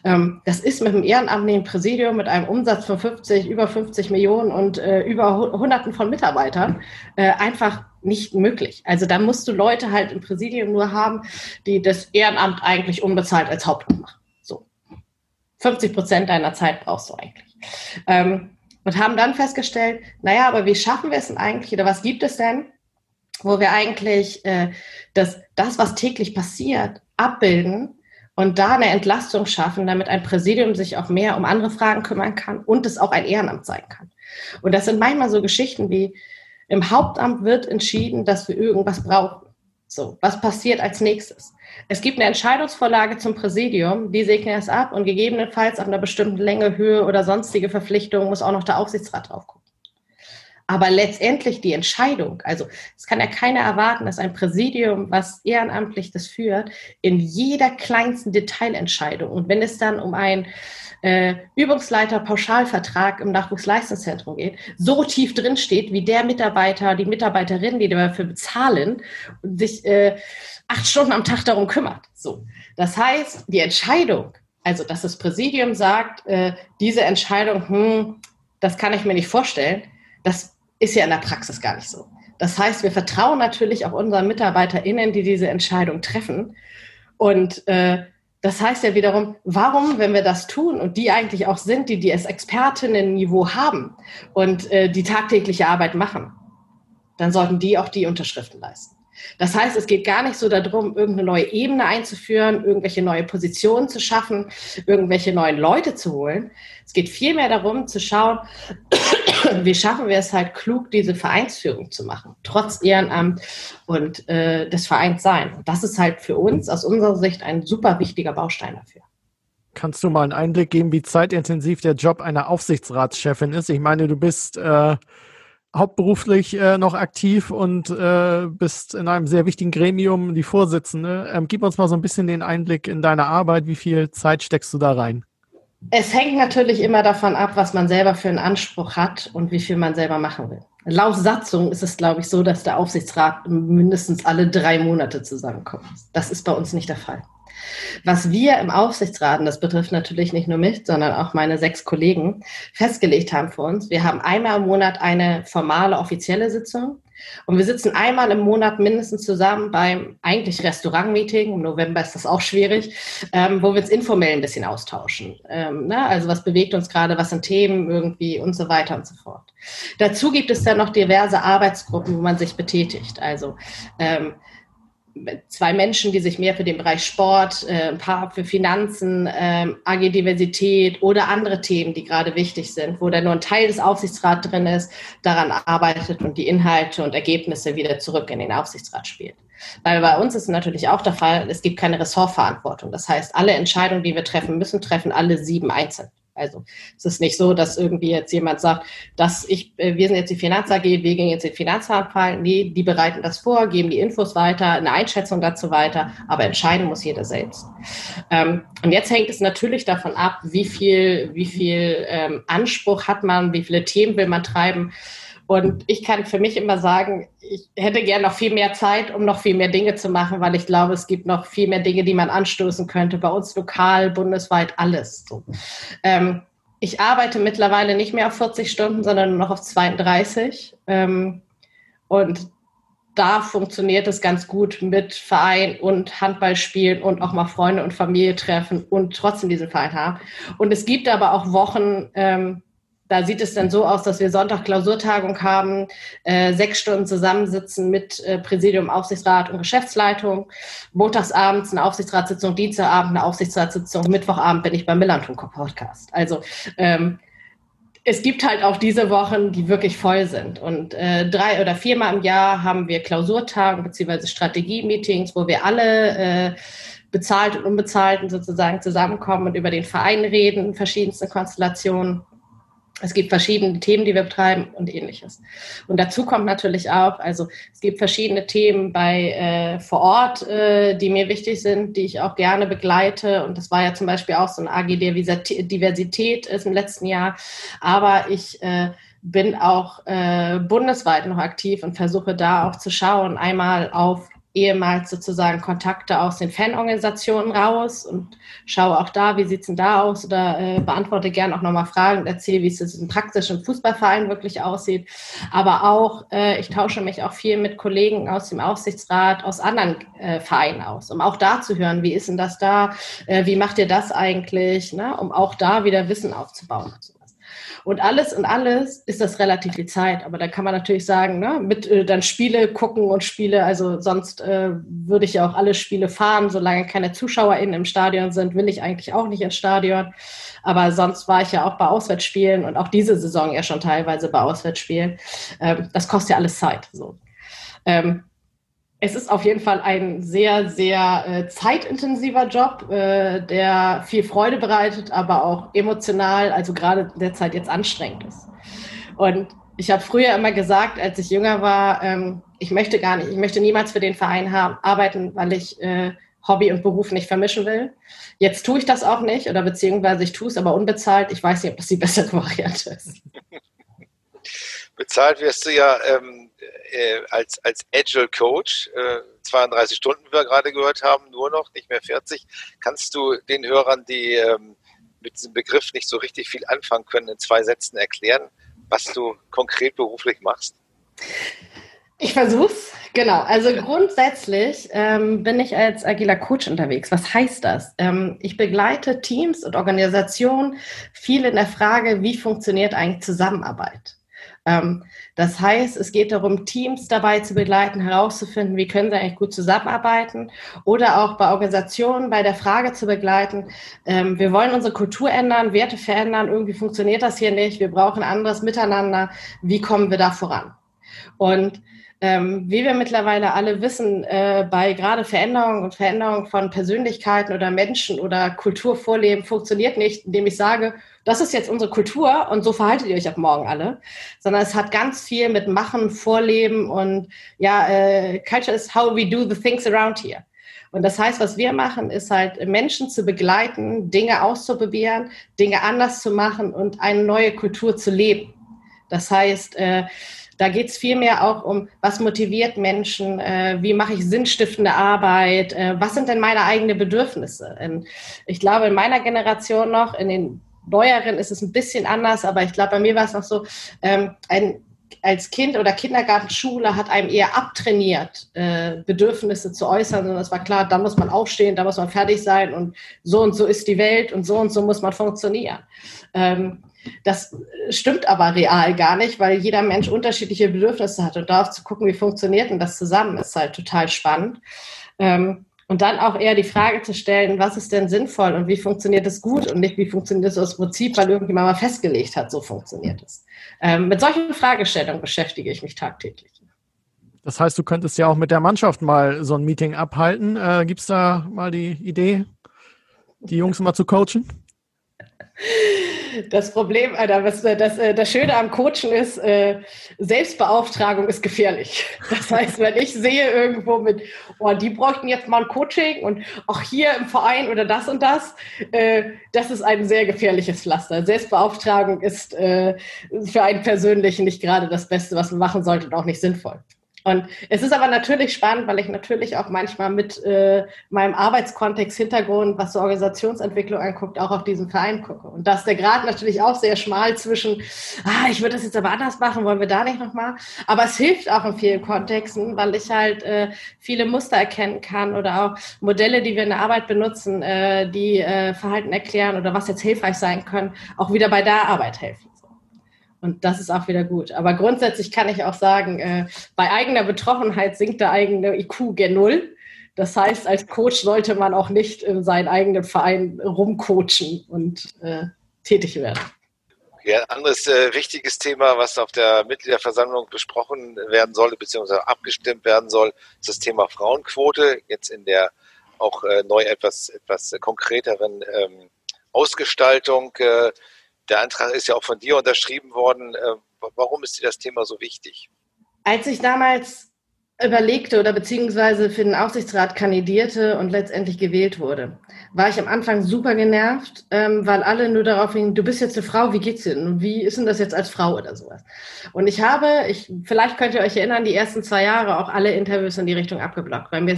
Ähm, das ist mit einem ehrenamtlichen Präsidium mit einem Umsatz von 50, über 50 Millionen und äh, über Hunderten von Mitarbeitern äh, einfach nicht möglich. Also da musst du Leute halt im Präsidium nur haben, die das Ehrenamt eigentlich unbezahlt als Hauptamt machen. So. 50 Prozent deiner Zeit brauchst du eigentlich. Ähm, und haben dann festgestellt, naja, aber wie schaffen wir es denn eigentlich oder was gibt es denn, wo wir eigentlich äh, das, das, was täglich passiert, abbilden und da eine Entlastung schaffen, damit ein Präsidium sich auch mehr um andere Fragen kümmern kann und es auch ein Ehrenamt sein kann. Und das sind manchmal so Geschichten wie, im Hauptamt wird entschieden, dass wir irgendwas brauchen. So, was passiert als nächstes? Es gibt eine Entscheidungsvorlage zum Präsidium, die segnen es ab und gegebenenfalls auf einer bestimmten Länge, Höhe oder sonstige Verpflichtungen muss auch noch der Aufsichtsrat drauf gucken. Aber letztendlich die Entscheidung, also es kann ja keiner erwarten, dass ein Präsidium, was ehrenamtlich das führt, in jeder kleinsten Detailentscheidung und wenn es dann um ein äh, Übungsleiter-Pauschalvertrag im Nachwuchsleistungszentrum geht, so tief drin steht, wie der Mitarbeiter, die Mitarbeiterin, die dafür bezahlen sich äh, acht Stunden am Tag darum kümmert. So, das heißt, die Entscheidung, also dass das Präsidium sagt, äh, diese Entscheidung, hm, das kann ich mir nicht vorstellen, das ist ja in der Praxis gar nicht so. Das heißt, wir vertrauen natürlich auch unseren MitarbeiterInnen, die diese Entscheidung treffen. Und äh, das heißt ja wiederum, warum, wenn wir das tun und die eigentlich auch sind, die die als Expertinnen-Niveau haben und äh, die tagtägliche Arbeit machen, dann sollten die auch die Unterschriften leisten. Das heißt, es geht gar nicht so darum, irgendeine neue Ebene einzuführen, irgendwelche neue Positionen zu schaffen, irgendwelche neuen Leute zu holen. Es geht vielmehr darum, zu schauen, wie schaffen wir es halt klug, diese Vereinsführung zu machen, trotz Ehrenamt und äh, des Vereins sein. Und das ist halt für uns aus unserer Sicht ein super wichtiger Baustein dafür. Kannst du mal einen Einblick geben, wie zeitintensiv der Job einer Aufsichtsratschefin ist? Ich meine, du bist äh, hauptberuflich äh, noch aktiv und äh, bist in einem sehr wichtigen Gremium die Vorsitzende. Ähm, gib uns mal so ein bisschen den Einblick in deine Arbeit. Wie viel Zeit steckst du da rein? Es hängt natürlich immer davon ab, was man selber für einen Anspruch hat und wie viel man selber machen will. Laut Satzung ist es, glaube ich, so, dass der Aufsichtsrat mindestens alle drei Monate zusammenkommt. Das ist bei uns nicht der Fall. Was wir im Aufsichtsrat, das betrifft natürlich nicht nur mich, sondern auch meine sechs Kollegen, festgelegt haben für uns, wir haben einmal im Monat eine formale offizielle Sitzung und wir sitzen einmal im Monat mindestens zusammen beim eigentlich Restaurantmeeting. Im November ist das auch schwierig, ähm, wo wir uns informell ein bisschen austauschen. Ähm, ne? Also was bewegt uns gerade, was sind Themen irgendwie und so weiter und so fort. Dazu gibt es dann noch diverse Arbeitsgruppen, wo man sich betätigt. Also ähm, zwei Menschen, die sich mehr für den Bereich Sport, äh, ein paar für Finanzen, äh, AG Diversität oder andere Themen, die gerade wichtig sind, wo dann nur ein Teil des Aufsichtsrats drin ist, daran arbeitet und die Inhalte und Ergebnisse wieder zurück in den Aufsichtsrat spielt. Weil bei uns ist natürlich auch der Fall, es gibt keine Ressortverantwortung. Das heißt, alle Entscheidungen, die wir treffen müssen, treffen alle sieben einzeln. Also es ist nicht so, dass irgendwie jetzt jemand sagt, dass ich, äh, wir sind jetzt die Finanz AG, wir gehen jetzt den Finanzanfall. Nee, die bereiten das vor, geben die Infos weiter, eine Einschätzung dazu weiter, aber entscheiden muss jeder selbst. Ähm, und jetzt hängt es natürlich davon ab, wie viel, wie viel ähm, Anspruch hat man, wie viele Themen will man treiben. Und ich kann für mich immer sagen, ich hätte gern noch viel mehr Zeit, um noch viel mehr Dinge zu machen, weil ich glaube, es gibt noch viel mehr Dinge, die man anstoßen könnte. Bei uns lokal, bundesweit, alles. So. Ähm, ich arbeite mittlerweile nicht mehr auf 40 Stunden, sondern nur noch auf 32. Ähm, und da funktioniert es ganz gut mit Verein und Handballspielen und auch mal Freunde und Familie treffen und trotzdem diesen Verein haben. Und es gibt aber auch Wochen, ähm, da sieht es dann so aus, dass wir Sonntag Klausurtagung haben, äh, sechs Stunden zusammensitzen mit äh, Präsidium, Aufsichtsrat und Geschäftsleitung. Montagsabends eine Aufsichtsratssitzung, Dienstagabend eine Aufsichtsratssitzung, Mittwochabend bin ich beim Millanton Podcast. Also ähm, es gibt halt auch diese Wochen, die wirklich voll sind. Und äh, drei oder viermal im Jahr haben wir Klausurtagen bzw. Strategie-Meetings, wo wir alle äh, bezahlt und unbezahlten sozusagen zusammenkommen und über den Verein reden, in verschiedensten Konstellationen. Es gibt verschiedene Themen, die wir betreiben und ähnliches. Und dazu kommt natürlich auch, also es gibt verschiedene Themen bei äh, vor Ort, äh, die mir wichtig sind, die ich auch gerne begleite. Und das war ja zum Beispiel auch so ein AG Diversität ist im letzten Jahr. Aber ich äh, bin auch äh, bundesweit noch aktiv und versuche da auch zu schauen, einmal auf ehemals sozusagen Kontakte aus den Fanorganisationen raus und schaue auch da, wie sieht es denn da aus oder äh, beantworte gerne auch nochmal Fragen und erzähle, wie es im praktischen Fußballverein wirklich aussieht. Aber auch, äh, ich tausche mich auch viel mit Kollegen aus dem Aufsichtsrat, aus anderen äh, Vereinen aus, um auch da zu hören, wie ist denn das da, äh, wie macht ihr das eigentlich, ne? um auch da wieder Wissen aufzubauen. Und alles und alles ist das relativ viel Zeit. Aber da kann man natürlich sagen, ne, mit äh, dann Spiele gucken und Spiele, also sonst äh, würde ich ja auch alle Spiele fahren, solange keine ZuschauerInnen im Stadion sind, will ich eigentlich auch nicht ins Stadion. Aber sonst war ich ja auch bei Auswärtsspielen und auch diese Saison ja schon teilweise bei Auswärtsspielen. Ähm, das kostet ja alles Zeit. So. Ähm, es ist auf jeden Fall ein sehr, sehr äh, zeitintensiver Job, äh, der viel Freude bereitet, aber auch emotional, also gerade derzeit jetzt anstrengend ist. Und ich habe früher immer gesagt, als ich jünger war, ähm, ich möchte gar nicht, ich möchte niemals für den Verein haben, arbeiten, weil ich äh, Hobby und Beruf nicht vermischen will. Jetzt tue ich das auch nicht oder beziehungsweise ich tue es aber unbezahlt. Ich weiß nicht, ob das die bessere Variante ist. Bezahlt wirst du ja ähm, äh, als, als Agile Coach, äh, 32 Stunden, wie wir gerade gehört haben, nur noch, nicht mehr 40. Kannst du den Hörern, die ähm, mit diesem Begriff nicht so richtig viel anfangen können, in zwei Sätzen erklären, was du konkret beruflich machst? Ich versuch's, genau. Also grundsätzlich ähm, bin ich als agiler Coach unterwegs. Was heißt das? Ähm, ich begleite Teams und Organisationen viel in der Frage, wie funktioniert eigentlich Zusammenarbeit? Ähm, das heißt, es geht darum, Teams dabei zu begleiten, herauszufinden, wie können sie eigentlich gut zusammenarbeiten oder auch bei Organisationen bei der Frage zu begleiten, ähm, wir wollen unsere Kultur ändern, Werte verändern, irgendwie funktioniert das hier nicht, wir brauchen anderes Miteinander, wie kommen wir da voran? Und ähm, wie wir mittlerweile alle wissen, äh, bei gerade Veränderungen und Veränderungen von Persönlichkeiten oder Menschen oder Kulturvorleben funktioniert nicht, indem ich sage, das ist jetzt unsere Kultur und so verhaltet ihr euch ab morgen alle, sondern es hat ganz viel mit Machen, Vorleben und ja, äh, Culture is how we do the things around here. Und das heißt, was wir machen, ist halt Menschen zu begleiten, Dinge auszuprobieren, Dinge anders zu machen und eine neue Kultur zu leben. Das heißt, äh, da geht es vielmehr auch um, was motiviert Menschen, äh, wie mache ich sinnstiftende Arbeit, äh, was sind denn meine eigenen Bedürfnisse. Und ich glaube, in meiner Generation noch, in den neueren ist es ein bisschen anders, aber ich glaube, bei mir war es noch so, ähm, ein, als Kind oder Kindergartenschule hat einem eher abtrainiert, äh, Bedürfnisse zu äußern, Und das war klar, da muss man aufstehen, da muss man fertig sein und so und so ist die Welt und so und so muss man funktionieren. Ähm, das stimmt aber real gar nicht, weil jeder Mensch unterschiedliche Bedürfnisse hat und darauf zu gucken, wie funktioniert denn das zusammen, ist halt total spannend. Ähm, und dann auch eher die Frage zu stellen, was ist denn sinnvoll und wie funktioniert es gut und nicht, wie funktioniert es aus Prinzip, weil irgendjemand mal festgelegt hat, so funktioniert es. Ähm, mit solchen Fragestellungen beschäftige ich mich tagtäglich. Das heißt, du könntest ja auch mit der Mannschaft mal so ein Meeting abhalten. Äh, Gibt es da mal die Idee, die Jungs mal zu coachen? Das Problem, Alter, was, äh, das, äh, das Schöne am Coachen ist, äh, Selbstbeauftragung ist gefährlich. Das heißt, wenn ich sehe irgendwo mit, oh, die bräuchten jetzt mal ein Coaching und auch hier im Verein oder das und das, äh, das ist ein sehr gefährliches Pflaster. Selbstbeauftragung ist äh, für einen persönlich nicht gerade das Beste, was man machen sollte und auch nicht sinnvoll. Und es ist aber natürlich spannend, weil ich natürlich auch manchmal mit äh, meinem Arbeitskontext, Hintergrund, was so Organisationsentwicklung anguckt, auch auf diesen Verein gucke. Und da ist der Grad natürlich auch sehr schmal zwischen, ah, ich würde das jetzt aber anders machen, wollen wir da nicht nochmal? Aber es hilft auch in vielen Kontexten, weil ich halt äh, viele Muster erkennen kann oder auch Modelle, die wir in der Arbeit benutzen, äh, die äh, Verhalten erklären oder was jetzt hilfreich sein können, auch wieder bei der Arbeit helfen. Und das ist auch wieder gut. Aber grundsätzlich kann ich auch sagen, äh, bei eigener Betroffenheit sinkt der eigene IQ gen Null. Das heißt, als Coach sollte man auch nicht in seinen eigenen Verein rumcoachen und äh, tätig werden. Ja, ein anderes äh, wichtiges Thema, was auf der Mitgliederversammlung besprochen werden soll, beziehungsweise abgestimmt werden soll, ist das Thema Frauenquote. Jetzt in der auch äh, neu etwas, etwas konkreteren ähm, Ausgestaltung. Äh, der Antrag ist ja auch von dir unterschrieben worden. Äh, warum ist dir das Thema so wichtig? Als ich damals überlegte oder beziehungsweise für den Aufsichtsrat kandidierte und letztendlich gewählt wurde, war ich am Anfang super genervt, ähm, weil alle nur darauf hingen, du bist jetzt eine Frau, wie geht's dir denn? Wie ist denn das jetzt als Frau oder sowas? Und ich habe, ich, vielleicht könnt ihr euch erinnern, die ersten zwei Jahre auch alle Interviews in die Richtung abgeblockt, weil mir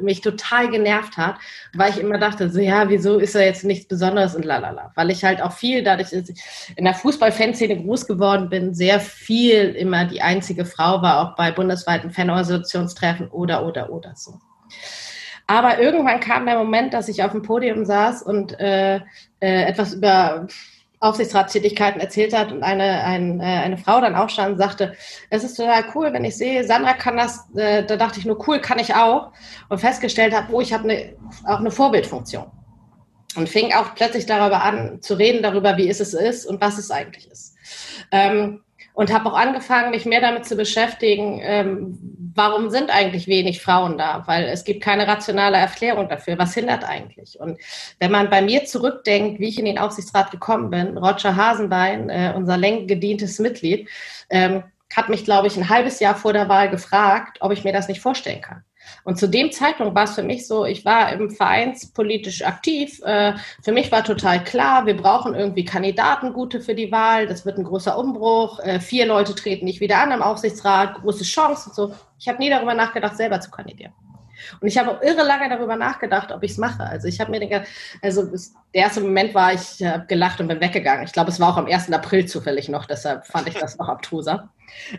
mich total genervt hat, weil ich immer dachte, so ja, wieso ist er jetzt nichts Besonderes und lalala. Weil ich halt auch viel, dadurch, dass ich in der Fußball-Fanszene groß geworden bin, sehr viel immer die einzige Frau war, auch bei bundesweiten Fanorganisationstreffen oder, oder, oder so. Aber irgendwann kam der Moment, dass ich auf dem Podium saß und äh, äh, etwas über Aufsichtsratstätigkeiten erzählt hat und eine, ein, äh, eine Frau dann auch stand und sagte, es ist total cool, wenn ich sehe, Sandra kann das, äh, da dachte ich nur, cool, kann ich auch. Und festgestellt habe, oh, ich habe eine, auch eine Vorbildfunktion. Und fing auch plötzlich darüber an zu reden, darüber, wie es ist und was es eigentlich ist. Ähm, und habe auch angefangen, mich mehr damit zu beschäftigen, ähm, warum sind eigentlich wenig Frauen da? Weil es gibt keine rationale Erklärung dafür. Was hindert eigentlich? Und wenn man bei mir zurückdenkt, wie ich in den Aufsichtsrat gekommen bin, Roger Hasenbein, äh, unser längst gedientes Mitglied, ähm, hat mich, glaube ich, ein halbes Jahr vor der Wahl gefragt, ob ich mir das nicht vorstellen kann. Und zu dem Zeitpunkt war es für mich so, ich war im vereinspolitisch aktiv. Äh, für mich war total klar, wir brauchen irgendwie Kandidaten gute für die Wahl. Das wird ein großer Umbruch. Äh, vier Leute treten nicht wieder an im Aufsichtsrat, große Chance und so. Ich habe nie darüber nachgedacht, selber zu kandidieren. Und ich habe auch irre lange darüber nachgedacht, ob ich es mache. Also ich habe mir, den, also der erste Moment war, ich habe gelacht und bin weggegangen. Ich glaube, es war auch am 1. April zufällig noch, deshalb fand ich das noch abtruser.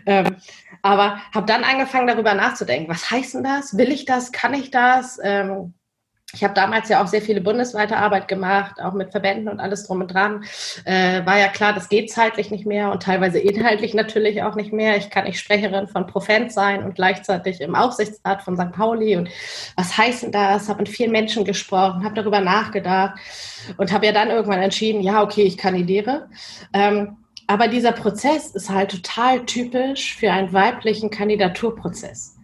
Ähm, aber habe dann angefangen, darüber nachzudenken. Was heißt denn das? Will ich das? Kann ich das? Ähm, ich habe damals ja auch sehr viele bundesweite Arbeit gemacht, auch mit Verbänden und alles drum und dran. Äh, war ja klar, das geht zeitlich nicht mehr und teilweise inhaltlich natürlich auch nicht mehr. Ich kann nicht Sprecherin von Profent sein und gleichzeitig im Aufsichtsrat von St. Pauli. Und was heißt denn das? Habe mit vielen Menschen gesprochen, habe darüber nachgedacht und habe ja dann irgendwann entschieden, ja, okay, ich kandidiere. Ähm, aber dieser Prozess ist halt total typisch für einen weiblichen Kandidaturprozess,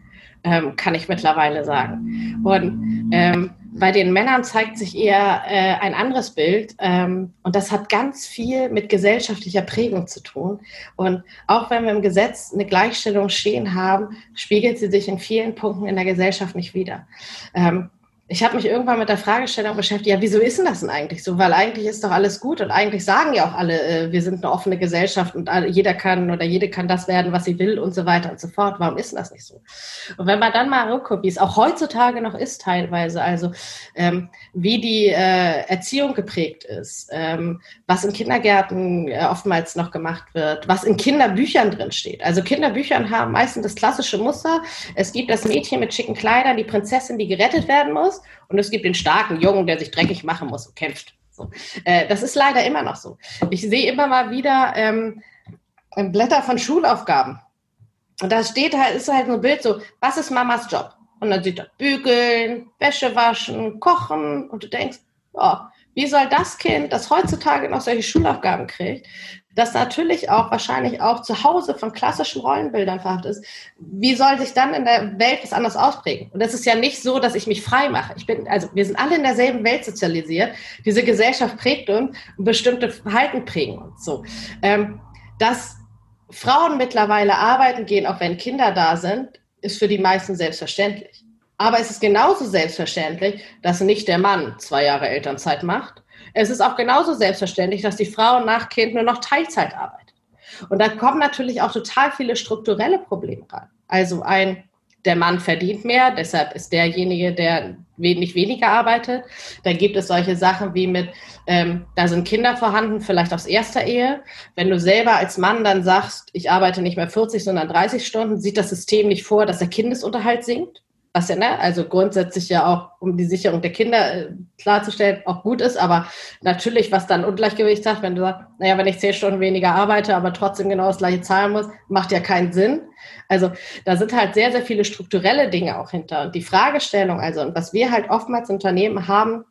ähm, kann ich mittlerweile sagen. Und ähm, bei den Männern zeigt sich eher äh, ein anderes Bild ähm, und das hat ganz viel mit gesellschaftlicher Prägung zu tun. Und auch wenn wir im Gesetz eine Gleichstellung stehen haben, spiegelt sie sich in vielen Punkten in der Gesellschaft nicht wider. Ähm, ich habe mich irgendwann mit der Fragestellung beschäftigt, ja, wieso ist denn das denn eigentlich so? Weil eigentlich ist doch alles gut und eigentlich sagen ja auch alle, äh, wir sind eine offene Gesellschaft und jeder kann oder jede kann das werden, was sie will und so weiter und so fort. Warum ist denn das nicht so? Und wenn man dann mal rückguckt, wie es auch heutzutage noch ist teilweise, also ähm, wie die äh, Erziehung geprägt ist, ähm, was in Kindergärten äh, oftmals noch gemacht wird, was in Kinderbüchern drin steht. Also Kinderbüchern haben meistens das klassische Muster. Es gibt das Mädchen mit schicken Kleidern, die Prinzessin, die gerettet werden muss und es gibt den starken Jungen, der sich dreckig machen muss und kämpft. So. Äh, das ist leider immer noch so. Ich sehe immer mal wieder ähm, Blätter von Schulaufgaben. Und da steht halt, ist halt so ein Bild so, was ist Mamas Job? Und dann sieht er bügeln, Wäsche waschen, kochen und du denkst, oh, wie soll das Kind, das heutzutage noch solche Schulaufgaben kriegt, das natürlich auch wahrscheinlich auch zu Hause von klassischen Rollenbildern verhaftet ist, wie soll sich dann in der Welt was anderes ausprägen? Und das ist ja nicht so, dass ich mich frei mache. Ich bin, also wir sind alle in derselben Welt sozialisiert. Diese Gesellschaft prägt uns und bestimmte Verhalten prägen uns so. Ähm, dass Frauen mittlerweile arbeiten gehen, auch wenn Kinder da sind, ist für die meisten selbstverständlich. Aber es ist genauso selbstverständlich, dass nicht der Mann zwei Jahre Elternzeit macht es ist auch genauso selbstverständlich, dass die Frau nach Kind nur noch Teilzeit arbeitet. Und da kommen natürlich auch total viele strukturelle Probleme rein. Also ein, der Mann verdient mehr, deshalb ist derjenige, der nicht weniger arbeitet. Da gibt es solche Sachen wie mit, ähm, da sind Kinder vorhanden, vielleicht aus erster Ehe. Wenn du selber als Mann dann sagst, ich arbeite nicht mehr 40, sondern 30 Stunden, sieht das System nicht vor, dass der Kindesunterhalt sinkt was ja, ne, also grundsätzlich ja auch, um die Sicherung der Kinder äh, klarzustellen, auch gut ist, aber natürlich, was dann Ungleichgewicht hat, wenn du sagst, naja, wenn ich zehn Stunden weniger arbeite, aber trotzdem genau das gleiche zahlen muss, macht ja keinen Sinn. Also da sind halt sehr, sehr viele strukturelle Dinge auch hinter. Und die Fragestellung, also, und was wir halt oftmals Unternehmen haben,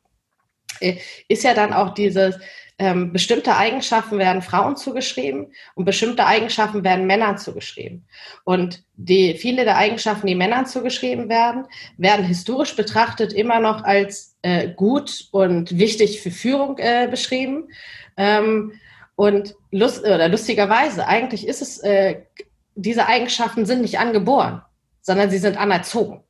äh, ist ja dann auch dieses, ähm, bestimmte Eigenschaften werden Frauen zugeschrieben und bestimmte Eigenschaften werden Männern zugeschrieben. Und die, viele der Eigenschaften, die Männern zugeschrieben werden, werden historisch betrachtet immer noch als äh, gut und wichtig für Führung äh, beschrieben. Ähm, und lust, oder lustigerweise, eigentlich ist es, äh, diese Eigenschaften sind nicht angeboren, sondern sie sind anerzogen.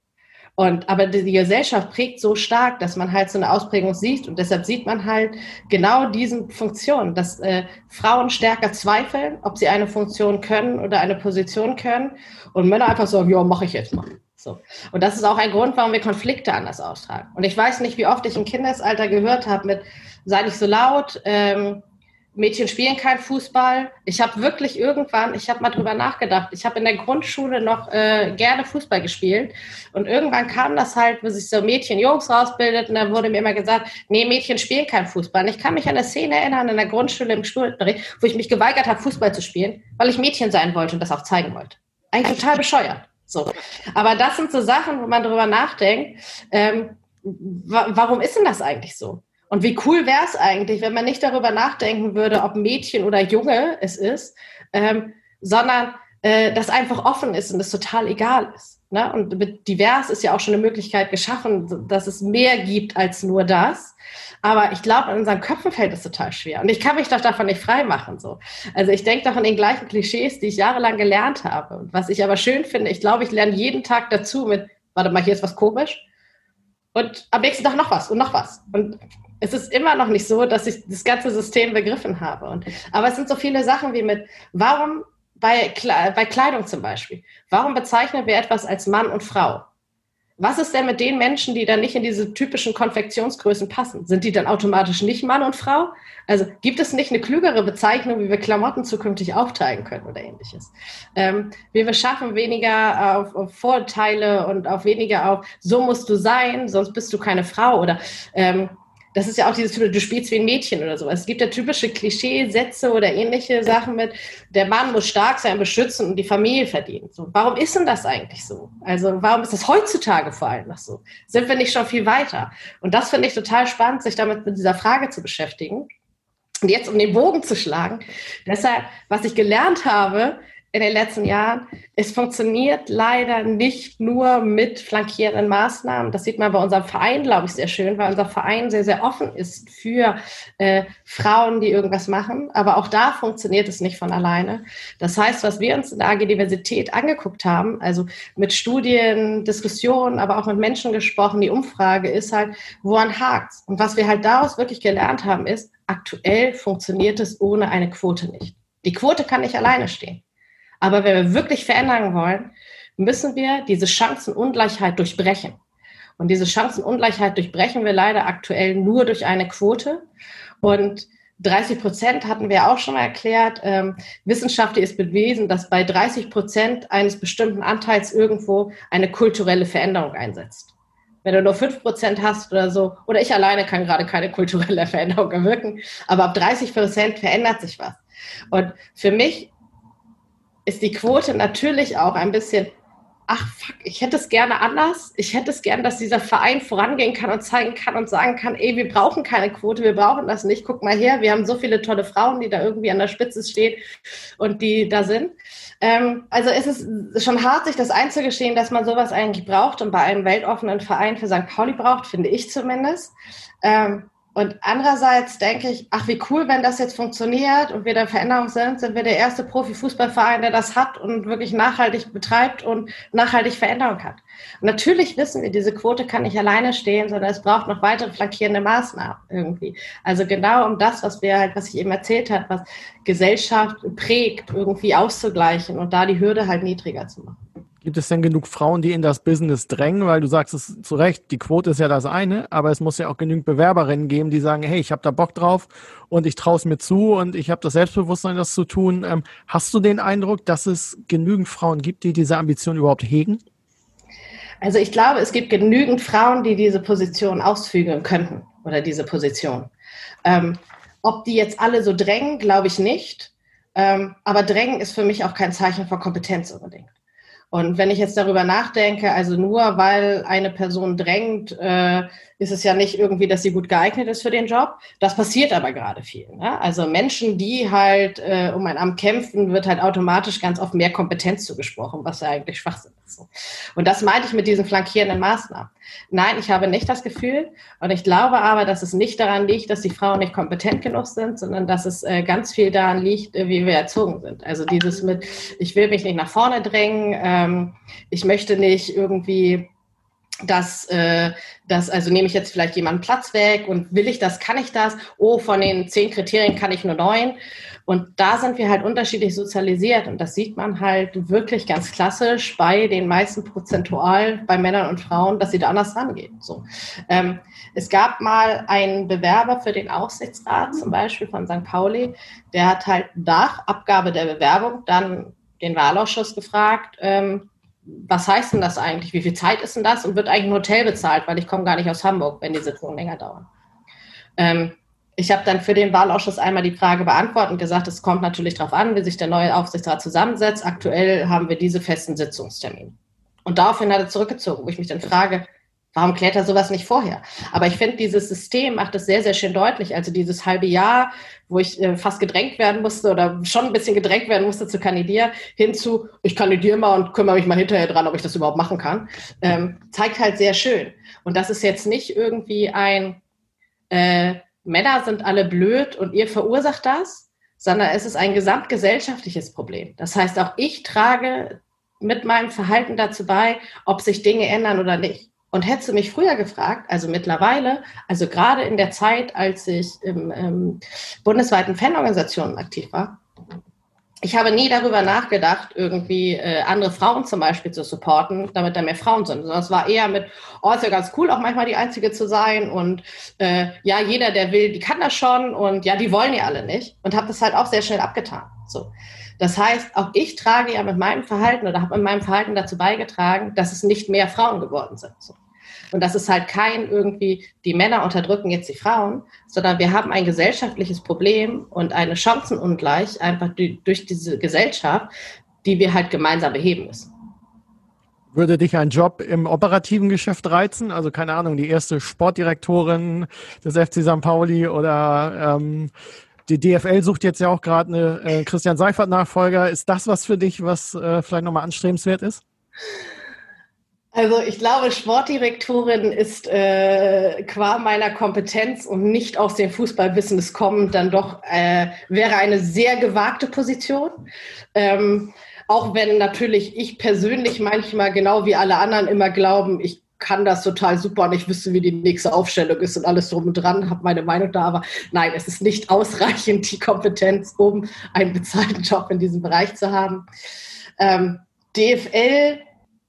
Und, aber die, Gesellschaft prägt so stark, dass man halt so eine Ausprägung sieht. Und deshalb sieht man halt genau diesen Funktionen, dass äh, Frauen stärker zweifeln, ob sie eine Funktion können oder eine Position können. Und Männer einfach sagen, ja, mache ich jetzt mal. So. Und das ist auch ein Grund, warum wir Konflikte anders austragen. Und ich weiß nicht, wie oft ich im Kindesalter gehört habe mit, sei nicht so laut, ähm, Mädchen spielen kein Fußball. Ich habe wirklich irgendwann, ich habe mal drüber nachgedacht, ich habe in der Grundschule noch äh, gerne Fußball gespielt und irgendwann kam das halt, wo sich so Mädchen Jungs rausbildet und dann wurde mir immer gesagt, nee, Mädchen spielen kein Fußball. Und ich kann mich an eine Szene erinnern in der Grundschule im Schulunterricht, wo ich mich geweigert habe, Fußball zu spielen, weil ich Mädchen sein wollte und das auch zeigen wollte. Eigentlich total bescheuert. So. Aber das sind so Sachen, wo man drüber nachdenkt, ähm, wa warum ist denn das eigentlich so? Und wie cool wäre es eigentlich, wenn man nicht darüber nachdenken würde, ob Mädchen oder Junge es ist, ähm, sondern äh, das einfach offen ist und es total egal ist. Ne? Und mit divers ist ja auch schon eine Möglichkeit geschaffen, dass es mehr gibt als nur das. Aber ich glaube, in unseren Köpfen fällt es total schwer. Und ich kann mich doch davon nicht frei machen. So. Also ich denke doch an den gleichen Klischees, die ich jahrelang gelernt habe. Und was ich aber schön finde, ich glaube, ich lerne jeden Tag dazu mit, warte mal, hier ist was komisch. Und am nächsten Tag noch was und noch was. Und es ist immer noch nicht so, dass ich das ganze System begriffen habe. Und, aber es sind so viele Sachen wie mit, warum bei, bei Kleidung zum Beispiel, warum bezeichnen wir etwas als Mann und Frau? Was ist denn mit den Menschen, die dann nicht in diese typischen Konfektionsgrößen passen? Sind die dann automatisch nicht Mann und Frau? Also gibt es nicht eine klügere Bezeichnung, wie wir Klamotten zukünftig aufteilen können oder ähnliches? Ähm, wie wir schaffen, weniger auf, auf, Vorteile und auf weniger auf, so musst du sein, sonst bist du keine Frau oder ähm, das ist ja auch dieses, du spielst wie ein Mädchen oder so. Es gibt ja typische Klischeesätze oder ähnliche Sachen mit, der Mann muss stark sein, beschützen und die Familie verdienen. So, warum ist denn das eigentlich so? Also warum ist das heutzutage vor allem noch so? Sind wir nicht schon viel weiter? Und das finde ich total spannend, sich damit mit dieser Frage zu beschäftigen. Und jetzt, um den Bogen zu schlagen, deshalb, was ich gelernt habe, in den letzten Jahren. Es funktioniert leider nicht nur mit flankierenden Maßnahmen. Das sieht man bei unserem Verein, glaube ich, sehr schön, weil unser Verein sehr, sehr offen ist für äh, Frauen, die irgendwas machen. Aber auch da funktioniert es nicht von alleine. Das heißt, was wir uns in der AG Diversität angeguckt haben, also mit Studien, Diskussionen, aber auch mit Menschen gesprochen, die Umfrage ist halt, woran hakt Und was wir halt daraus wirklich gelernt haben, ist, aktuell funktioniert es ohne eine Quote nicht. Die Quote kann nicht alleine stehen. Aber wenn wir wirklich verändern wollen, müssen wir diese Chancenungleichheit durchbrechen. Und diese Chancenungleichheit durchbrechen wir leider aktuell nur durch eine Quote. Und 30 Prozent hatten wir auch schon erklärt. Ähm, wissenschaftlich ist bewiesen, dass bei 30 Prozent eines bestimmten Anteils irgendwo eine kulturelle Veränderung einsetzt. Wenn du nur 5 Prozent hast oder so, oder ich alleine kann gerade keine kulturelle Veränderung erwirken, aber ab 30 Prozent verändert sich was. Und für mich ist die Quote natürlich auch ein bisschen, ach fuck, ich hätte es gerne anders. Ich hätte es gerne, dass dieser Verein vorangehen kann und zeigen kann und sagen kann, ey, wir brauchen keine Quote, wir brauchen das nicht. Guck mal her, wir haben so viele tolle Frauen, die da irgendwie an der Spitze stehen und die da sind. Ähm, also es ist schon hart, sich das einzugestehen, dass man sowas eigentlich braucht und bei einem weltoffenen Verein für St. Pauli braucht, finde ich zumindest. Ähm, und andererseits denke ich, ach, wie cool, wenn das jetzt funktioniert und wir der Veränderung sind, sind wir der erste Profifußballverein, der das hat und wirklich nachhaltig betreibt und nachhaltig Veränderung hat. Und natürlich wissen wir, diese Quote kann nicht alleine stehen, sondern es braucht noch weitere flankierende Maßnahmen irgendwie. Also genau um das, was wir halt, was ich eben erzählt habe, was Gesellschaft prägt, irgendwie auszugleichen und da die Hürde halt niedriger zu machen. Gibt es denn genug Frauen, die in das Business drängen? Weil du sagst es zu Recht, die Quote ist ja das eine, aber es muss ja auch genügend Bewerberinnen geben, die sagen, hey, ich habe da Bock drauf und ich traue es mir zu und ich habe das Selbstbewusstsein, das zu tun. Ähm, hast du den Eindruck, dass es genügend Frauen gibt, die diese Ambition überhaupt hegen? Also ich glaube, es gibt genügend Frauen, die diese Position ausfügen könnten oder diese Position. Ähm, ob die jetzt alle so drängen, glaube ich nicht. Ähm, aber drängen ist für mich auch kein Zeichen von Kompetenz unbedingt. Und wenn ich jetzt darüber nachdenke, also nur weil eine Person drängt, äh, ist es ja nicht irgendwie, dass sie gut geeignet ist für den Job. Das passiert aber gerade viel. Ne? Also Menschen, die halt äh, um ein Amt kämpfen, wird halt automatisch ganz oft mehr Kompetenz zugesprochen, was ja eigentlich Schwachsinn ist. Und das meinte ich mit diesen flankierenden Maßnahmen. Nein, ich habe nicht das Gefühl und ich glaube aber, dass es nicht daran liegt, dass die Frauen nicht kompetent genug sind, sondern dass es äh, ganz viel daran liegt, äh, wie wir erzogen sind. Also dieses mit, ich will mich nicht nach vorne drängen, ähm, ich möchte nicht irgendwie dass, äh, dass, also nehme ich jetzt vielleicht jemanden Platz weg und will ich das, kann ich das? Oh, von den zehn Kriterien kann ich nur neun. Und da sind wir halt unterschiedlich sozialisiert und das sieht man halt wirklich ganz klassisch bei den meisten prozentual bei Männern und Frauen, dass sie da anders rangehen. So. Ähm, es gab mal einen Bewerber für den Aufsichtsrat, zum Beispiel von St. Pauli, der hat halt nach Abgabe der Bewerbung dann den Wahlausschuss gefragt, ähm, was heißt denn das eigentlich? Wie viel Zeit ist denn das? Und wird eigentlich ein Hotel bezahlt, weil ich komme gar nicht aus Hamburg, wenn die Sitzungen länger dauern. Ähm, ich habe dann für den Wahlausschuss einmal die Frage beantwortet und gesagt, es kommt natürlich darauf an, wie sich der neue Aufsichtsrat zusammensetzt. Aktuell haben wir diese festen Sitzungstermine. Und daraufhin hat er zurückgezogen, wo ich mich dann frage, Warum klärt er sowas nicht vorher? Aber ich finde, dieses System macht es sehr, sehr schön deutlich. Also dieses halbe Jahr, wo ich äh, fast gedrängt werden musste oder schon ein bisschen gedrängt werden musste zu kandidieren, hinzu, ich kandidiere mal und kümmere mich mal hinterher dran, ob ich das überhaupt machen kann, ähm, zeigt halt sehr schön. Und das ist jetzt nicht irgendwie ein, äh, Männer sind alle blöd und ihr verursacht das, sondern es ist ein gesamtgesellschaftliches Problem. Das heißt, auch ich trage mit meinem Verhalten dazu bei, ob sich Dinge ändern oder nicht. Und hättest du mich früher gefragt, also mittlerweile, also gerade in der Zeit, als ich im ähm, bundesweiten Fanorganisationen aktiv war, ich habe nie darüber nachgedacht, irgendwie äh, andere Frauen zum Beispiel zu supporten, damit da mehr Frauen sind. Sondern es war eher mit, oh, ist ja ganz cool, auch manchmal die Einzige zu sein. Und äh, ja, jeder, der will, die kann das schon. Und ja, die wollen ja alle nicht. Und habe das halt auch sehr schnell abgetan. So. Das heißt, auch ich trage ja mit meinem Verhalten oder habe in meinem Verhalten dazu beigetragen, dass es nicht mehr Frauen geworden sind. So. Und das ist halt kein irgendwie, die Männer unterdrücken jetzt die Frauen, sondern wir haben ein gesellschaftliches Problem und eine Chancenungleich einfach durch diese Gesellschaft, die wir halt gemeinsam beheben müssen. Würde dich ein Job im operativen Geschäft reizen? Also keine Ahnung, die erste Sportdirektorin des FC St. Pauli oder ähm, die DFL sucht jetzt ja auch gerade eine äh, Christian Seifert-Nachfolger. Ist das was für dich, was äh, vielleicht nochmal anstrebenswert ist? Also ich glaube, Sportdirektorin ist äh, qua meiner Kompetenz und nicht aus dem Fußballbusiness kommend dann doch äh, wäre eine sehr gewagte Position. Ähm, auch wenn natürlich ich persönlich manchmal genau wie alle anderen immer glauben, ich kann das total super und ich wüsste, wie die nächste Aufstellung ist und alles drum und dran, habe meine Meinung da, aber nein, es ist nicht ausreichend die Kompetenz, um einen bezahlten Job in diesem Bereich zu haben. Ähm, DFL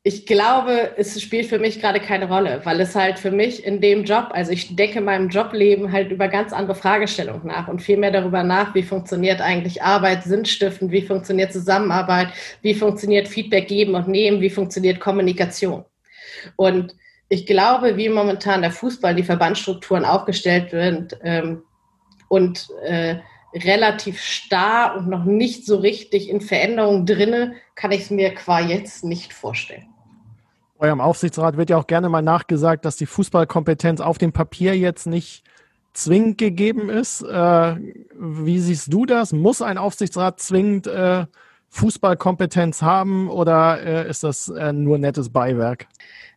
ich glaube, es spielt für mich gerade keine Rolle, weil es halt für mich in dem Job, also ich decke meinem Jobleben halt über ganz andere Fragestellungen nach und viel mehr darüber nach, wie funktioniert eigentlich Arbeit, Sinnstiften, wie funktioniert Zusammenarbeit, wie funktioniert Feedback geben und nehmen, wie funktioniert Kommunikation. Und ich glaube, wie momentan der Fußball, die Verbandsstrukturen aufgestellt sind ähm, und äh, relativ starr und noch nicht so richtig in Veränderung drinne, kann ich es mir qua jetzt nicht vorstellen. Eurem Aufsichtsrat wird ja auch gerne mal nachgesagt, dass die Fußballkompetenz auf dem Papier jetzt nicht zwingend gegeben ist. Äh, wie siehst du das? Muss ein Aufsichtsrat zwingend äh, Fußballkompetenz haben oder äh, ist das äh, nur nettes Beiwerk?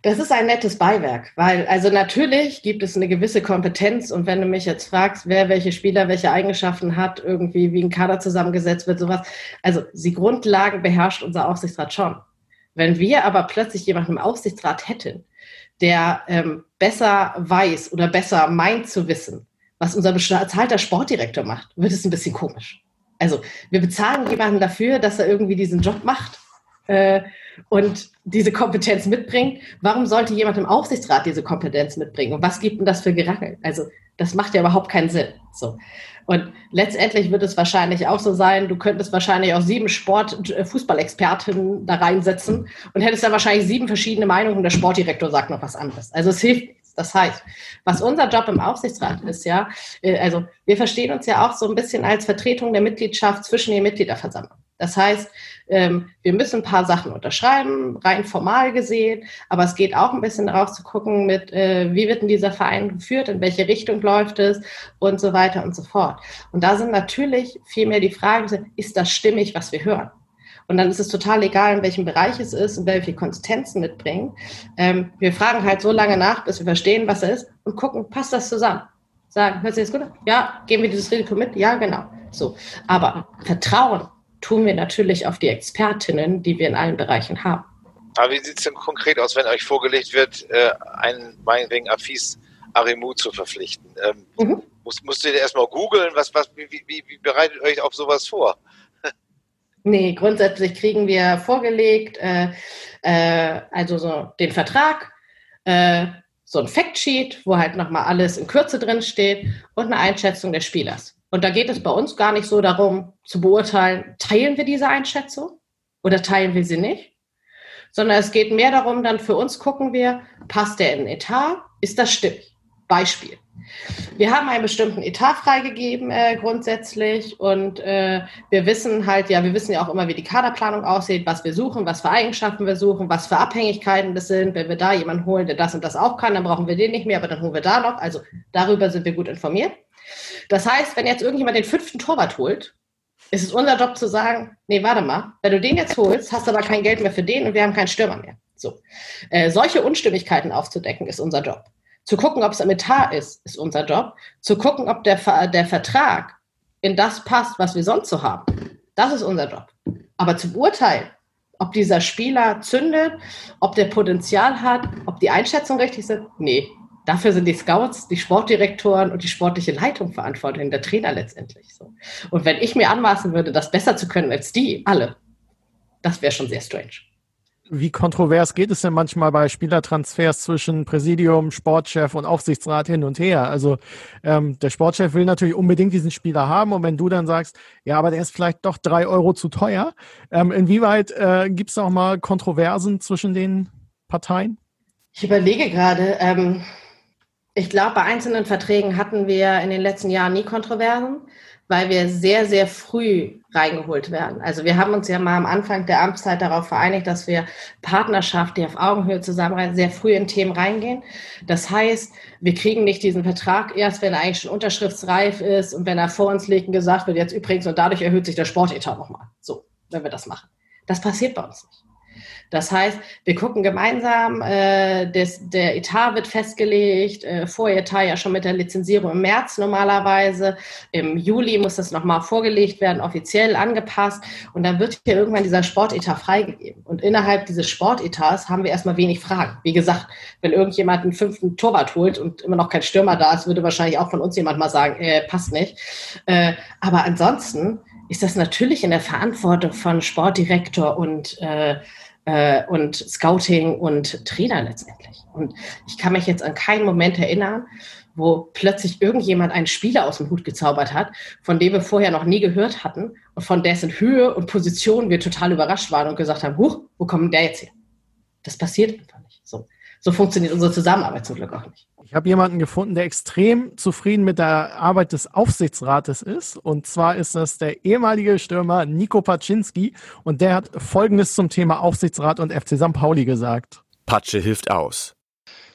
Das ist ein nettes Beiwerk, weil also natürlich gibt es eine gewisse Kompetenz und wenn du mich jetzt fragst, wer welche Spieler welche Eigenschaften hat, irgendwie wie ein Kader zusammengesetzt wird, sowas, also die Grundlagen beherrscht unser Aufsichtsrat schon. Wenn wir aber plötzlich jemanden im Aufsichtsrat hätten, der ähm, besser weiß oder besser meint zu wissen, was unser bezahlter Sportdirektor macht, wird es ein bisschen komisch. Also wir bezahlen jemanden dafür, dass er irgendwie diesen Job macht äh, und diese Kompetenz mitbringt. Warum sollte jemand im Aufsichtsrat diese Kompetenz mitbringen? Und was gibt denn das für Gerangel? Also das macht ja überhaupt keinen Sinn. So. Und letztendlich wird es wahrscheinlich auch so sein, du könntest wahrscheinlich auch sieben Sport-Fußballexpertinnen da reinsetzen und hättest dann wahrscheinlich sieben verschiedene Meinungen und der Sportdirektor sagt noch was anderes. Also es hilft nichts. Das heißt, was unser Job im Aufsichtsrat ist, ja, äh, also wir verstehen uns ja auch so ein bisschen als Vertretung der Mitgliedschaft zwischen den Mitgliederversammlungen. Das heißt, ähm, wir müssen ein paar Sachen unterschreiben, rein formal gesehen, aber es geht auch ein bisschen darauf zu gucken, mit äh, wie wird denn dieser Verein geführt, in welche Richtung läuft es und so weiter und so fort. Und da sind natürlich vielmehr die Fragen, ist das stimmig, was wir hören? Und dann ist es total egal, in welchem Bereich es ist und welche Konsistenzen mitbringen. Ähm, wir fragen halt so lange nach, bis wir verstehen, was er ist und gucken, passt das zusammen? Sagen, hört sich das gut an? Ja, geben wir dieses Risiko mit? Ja, genau. So. Aber Vertrauen tun wir natürlich auf die Expertinnen, die wir in allen Bereichen haben. Aber wie sieht es denn konkret aus, wenn euch vorgelegt wird, äh, einen meinetwegen Afis Arimu zu verpflichten? Ähm, mhm. muss, musst du dir erstmal googeln? Was, was, wie, wie, wie bereitet euch auf sowas vor? Nee, grundsätzlich kriegen wir vorgelegt, äh, äh, also so den Vertrag, äh, so ein Factsheet, wo halt nochmal alles in Kürze drin steht und eine Einschätzung des Spielers. Und da geht es bei uns gar nicht so darum zu beurteilen, teilen wir diese Einschätzung oder teilen wir sie nicht, sondern es geht mehr darum, dann für uns gucken wir, passt der in den Etat, ist das stimmig? Beispiel. Wir haben einen bestimmten Etat freigegeben äh, grundsätzlich und äh, wir wissen halt, ja, wir wissen ja auch immer, wie die Kaderplanung aussieht, was wir suchen, was für Eigenschaften wir suchen, was für Abhängigkeiten das sind. Wenn wir da jemanden holen, der das und das auch kann, dann brauchen wir den nicht mehr, aber dann holen wir da noch. Also darüber sind wir gut informiert. Das heißt, wenn jetzt irgendjemand den fünften Torwart holt, ist es unser Job zu sagen, nee, warte mal, wenn du den jetzt holst, hast du aber kein Geld mehr für den und wir haben keinen Stürmer mehr. So. Äh, solche Unstimmigkeiten aufzudecken, ist unser Job. Zu gucken, ob es am Etat ist, ist unser Job. Zu gucken, ob der, der Vertrag in das passt, was wir sonst so haben, das ist unser Job. Aber zu beurteilen, ob dieser Spieler zündet, ob der Potenzial hat, ob die Einschätzungen richtig sind, nee, Dafür sind die Scouts, die Sportdirektoren und die sportliche Leitung verantwortlich, der Trainer letztendlich so. Und wenn ich mir anmaßen würde, das besser zu können als die, alle, das wäre schon sehr strange. Wie kontrovers geht es denn manchmal bei Spielertransfers zwischen Präsidium, Sportchef und Aufsichtsrat hin und her? Also ähm, der Sportchef will natürlich unbedingt diesen Spieler haben und wenn du dann sagst, ja, aber der ist vielleicht doch drei Euro zu teuer, ähm, inwieweit äh, gibt es auch mal Kontroversen zwischen den Parteien? Ich überlege gerade, ähm, ich glaube, bei einzelnen Verträgen hatten wir in den letzten Jahren nie Kontroversen, weil wir sehr, sehr früh reingeholt werden. Also wir haben uns ja mal am Anfang der Amtszeit darauf vereinigt, dass wir Partnerschaft, die auf Augenhöhe zusammenreisen, sehr früh in Themen reingehen. Das heißt, wir kriegen nicht diesen Vertrag erst, wenn er eigentlich schon unterschriftsreif ist und wenn er vor uns liegt und gesagt wird, jetzt übrigens und dadurch erhöht sich der Sportetat nochmal. So, wenn wir das machen. Das passiert bei uns nicht. Das heißt, wir gucken gemeinsam, äh, des, der Etat wird festgelegt, äh, Voretat ja schon mit der Lizenzierung im März normalerweise. Im Juli muss das nochmal vorgelegt werden, offiziell angepasst. Und dann wird hier irgendwann dieser Sportetat freigegeben. Und innerhalb dieses Sportetats haben wir erstmal wenig Fragen. Wie gesagt, wenn irgendjemand einen fünften Torwart holt und immer noch kein Stürmer da ist, würde wahrscheinlich auch von uns jemand mal sagen, äh, passt nicht. Äh, aber ansonsten ist das natürlich in der Verantwortung von Sportdirektor und äh, äh, und Scouting und Trainer letztendlich. Und ich kann mich jetzt an keinen Moment erinnern, wo plötzlich irgendjemand einen Spieler aus dem Hut gezaubert hat, von dem wir vorher noch nie gehört hatten und von dessen Höhe und Position wir total überrascht waren und gesagt haben, huch, wo kommt der jetzt her? Das passiert einfach nicht. So, so funktioniert unsere Zusammenarbeit zum Glück auch nicht. Ich habe jemanden gefunden, der extrem zufrieden mit der Arbeit des Aufsichtsrates ist. Und zwar ist das der ehemalige Stürmer Nico Paczynski. Und der hat Folgendes zum Thema Aufsichtsrat und FC St. Pauli gesagt. Patsche hilft aus.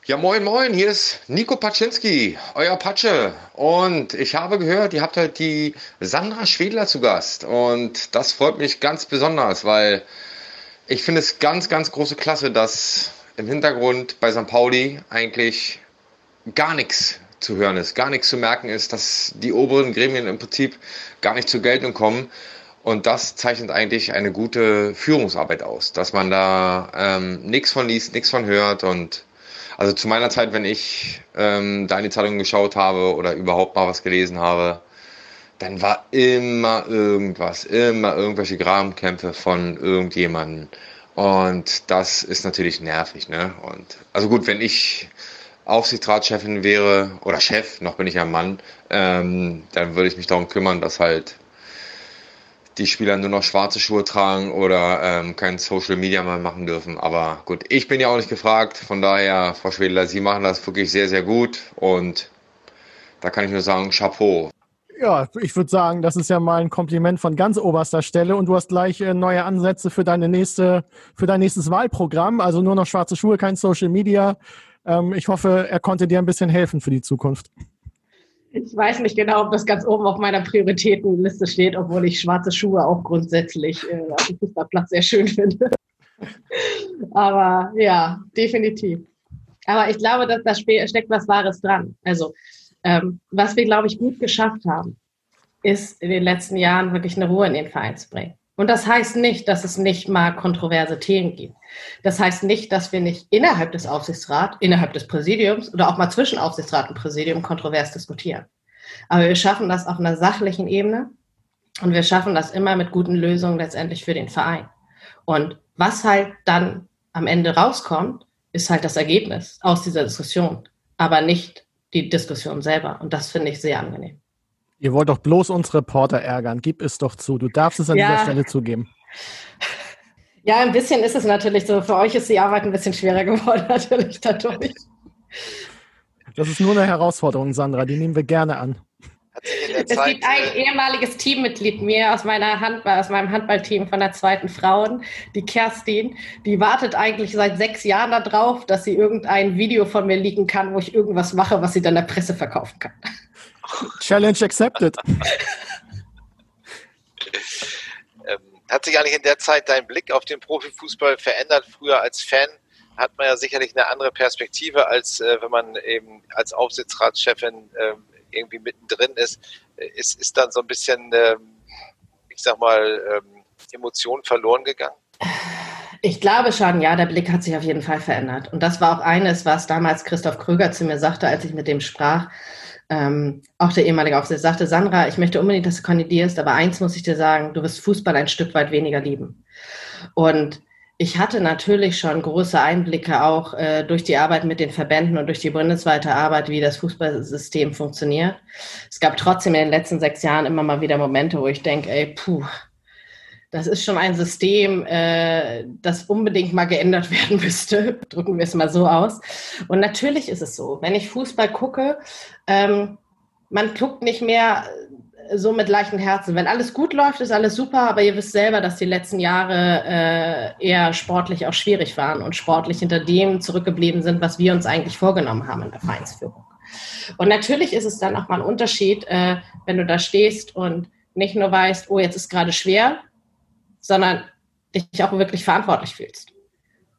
Ja, moin, moin, hier ist Nico Paczynski, euer Patsche. Und ich habe gehört, ihr habt heute die Sandra Schwedler zu Gast. Und das freut mich ganz besonders, weil ich finde es ganz, ganz große Klasse, dass im Hintergrund bei St. Pauli eigentlich gar nichts zu hören ist, gar nichts zu merken ist, dass die oberen Gremien im Prinzip gar nicht zur Geltung kommen. Und das zeichnet eigentlich eine gute Führungsarbeit aus, dass man da ähm, nichts von liest, nichts von hört. Und also zu meiner Zeit, wenn ich ähm, da in die Zeitung geschaut habe oder überhaupt mal was gelesen habe, dann war immer irgendwas, immer irgendwelche Grabenkämpfe von irgendjemandem. Und das ist natürlich nervig, ne? Und also gut, wenn ich Aufsichtsratschefin wäre oder Chef, noch bin ich ja Mann, ähm, dann würde ich mich darum kümmern, dass halt die Spieler nur noch schwarze Schuhe tragen oder ähm, kein Social Media mehr machen dürfen. Aber gut, ich bin ja auch nicht gefragt. Von daher, Frau Schwedler, Sie machen das wirklich sehr, sehr gut. Und da kann ich nur sagen, Chapeau. Ja, ich würde sagen, das ist ja mal ein Kompliment von ganz oberster Stelle und du hast gleich äh, neue Ansätze für deine nächste, für dein nächstes Wahlprogramm. Also nur noch schwarze Schuhe, kein Social Media. Ähm, ich hoffe, er konnte dir ein bisschen helfen für die Zukunft. Ich weiß nicht genau, ob das ganz oben auf meiner Prioritätenliste steht, obwohl ich schwarze Schuhe auch grundsätzlich äh, auf dem Fußballplatz sehr schön finde. Aber ja, definitiv. Aber ich glaube, dass da steckt was Wahres dran. Also, ähm, was wir, glaube ich, gut geschafft haben, ist in den letzten Jahren wirklich eine Ruhe in den Verein zu bringen. Und das heißt nicht, dass es nicht mal kontroverse Themen gibt. Das heißt nicht, dass wir nicht innerhalb des Aufsichtsrats, innerhalb des Präsidiums oder auch mal zwischen Aufsichtsrat und Präsidium kontrovers diskutieren. Aber wir schaffen das auf einer sachlichen Ebene und wir schaffen das immer mit guten Lösungen letztendlich für den Verein. Und was halt dann am Ende rauskommt, ist halt das Ergebnis aus dieser Diskussion, aber nicht die Diskussion selber. Und das finde ich sehr angenehm. Ihr wollt doch bloß uns Reporter ärgern. Gib es doch zu. Du darfst es an ja. dieser Stelle zugeben. Ja, ein bisschen ist es natürlich so. Für euch ist die Arbeit ein bisschen schwerer geworden, natürlich dadurch. Das ist nur eine Herausforderung, Sandra. Die nehmen wir gerne an. Es Zeit, gibt ein äh, ehemaliges Teammitglied mir aus, meiner Handball, aus meinem Handballteam von der zweiten Frauen, die Kerstin, die wartet eigentlich seit sechs Jahren darauf, dass sie irgendein Video von mir liegen kann, wo ich irgendwas mache, was sie dann der Presse verkaufen kann. Challenge accepted. hat sich eigentlich in der Zeit dein Blick auf den Profifußball verändert? Früher als Fan hat man ja sicherlich eine andere Perspektive, als äh, wenn man eben als Aufsichtsratschefin äh, irgendwie mittendrin ist. Ist, ist dann so ein bisschen, äh, ich sag mal, ähm, Emotion verloren gegangen? Ich glaube schon, ja, der Blick hat sich auf jeden Fall verändert. Und das war auch eines, was damals Christoph Kröger zu mir sagte, als ich mit dem sprach ähm, auch der ehemalige Aufseher sagte, Sandra, ich möchte unbedingt, dass du kandidierst, aber eins muss ich dir sagen, du wirst Fußball ein Stück weit weniger lieben. Und ich hatte natürlich schon große Einblicke auch äh, durch die Arbeit mit den Verbänden und durch die bundesweite Arbeit, wie das Fußballsystem funktioniert. Es gab trotzdem in den letzten sechs Jahren immer mal wieder Momente, wo ich denke, ey, puh, das ist schon ein System, äh, das unbedingt mal geändert werden müsste. Drücken wir es mal so aus. Und natürlich ist es so, wenn ich Fußball gucke, ähm, man guckt nicht mehr so mit leichten Herzen. Wenn alles gut läuft, ist alles super, aber ihr wisst selber, dass die letzten Jahre äh, eher sportlich auch schwierig waren und sportlich hinter dem zurückgeblieben sind, was wir uns eigentlich vorgenommen haben in der Vereinsführung. Und natürlich ist es dann auch mal ein Unterschied, äh, wenn du da stehst und nicht nur weißt, oh, jetzt ist gerade schwer, sondern dich auch wirklich verantwortlich fühlst.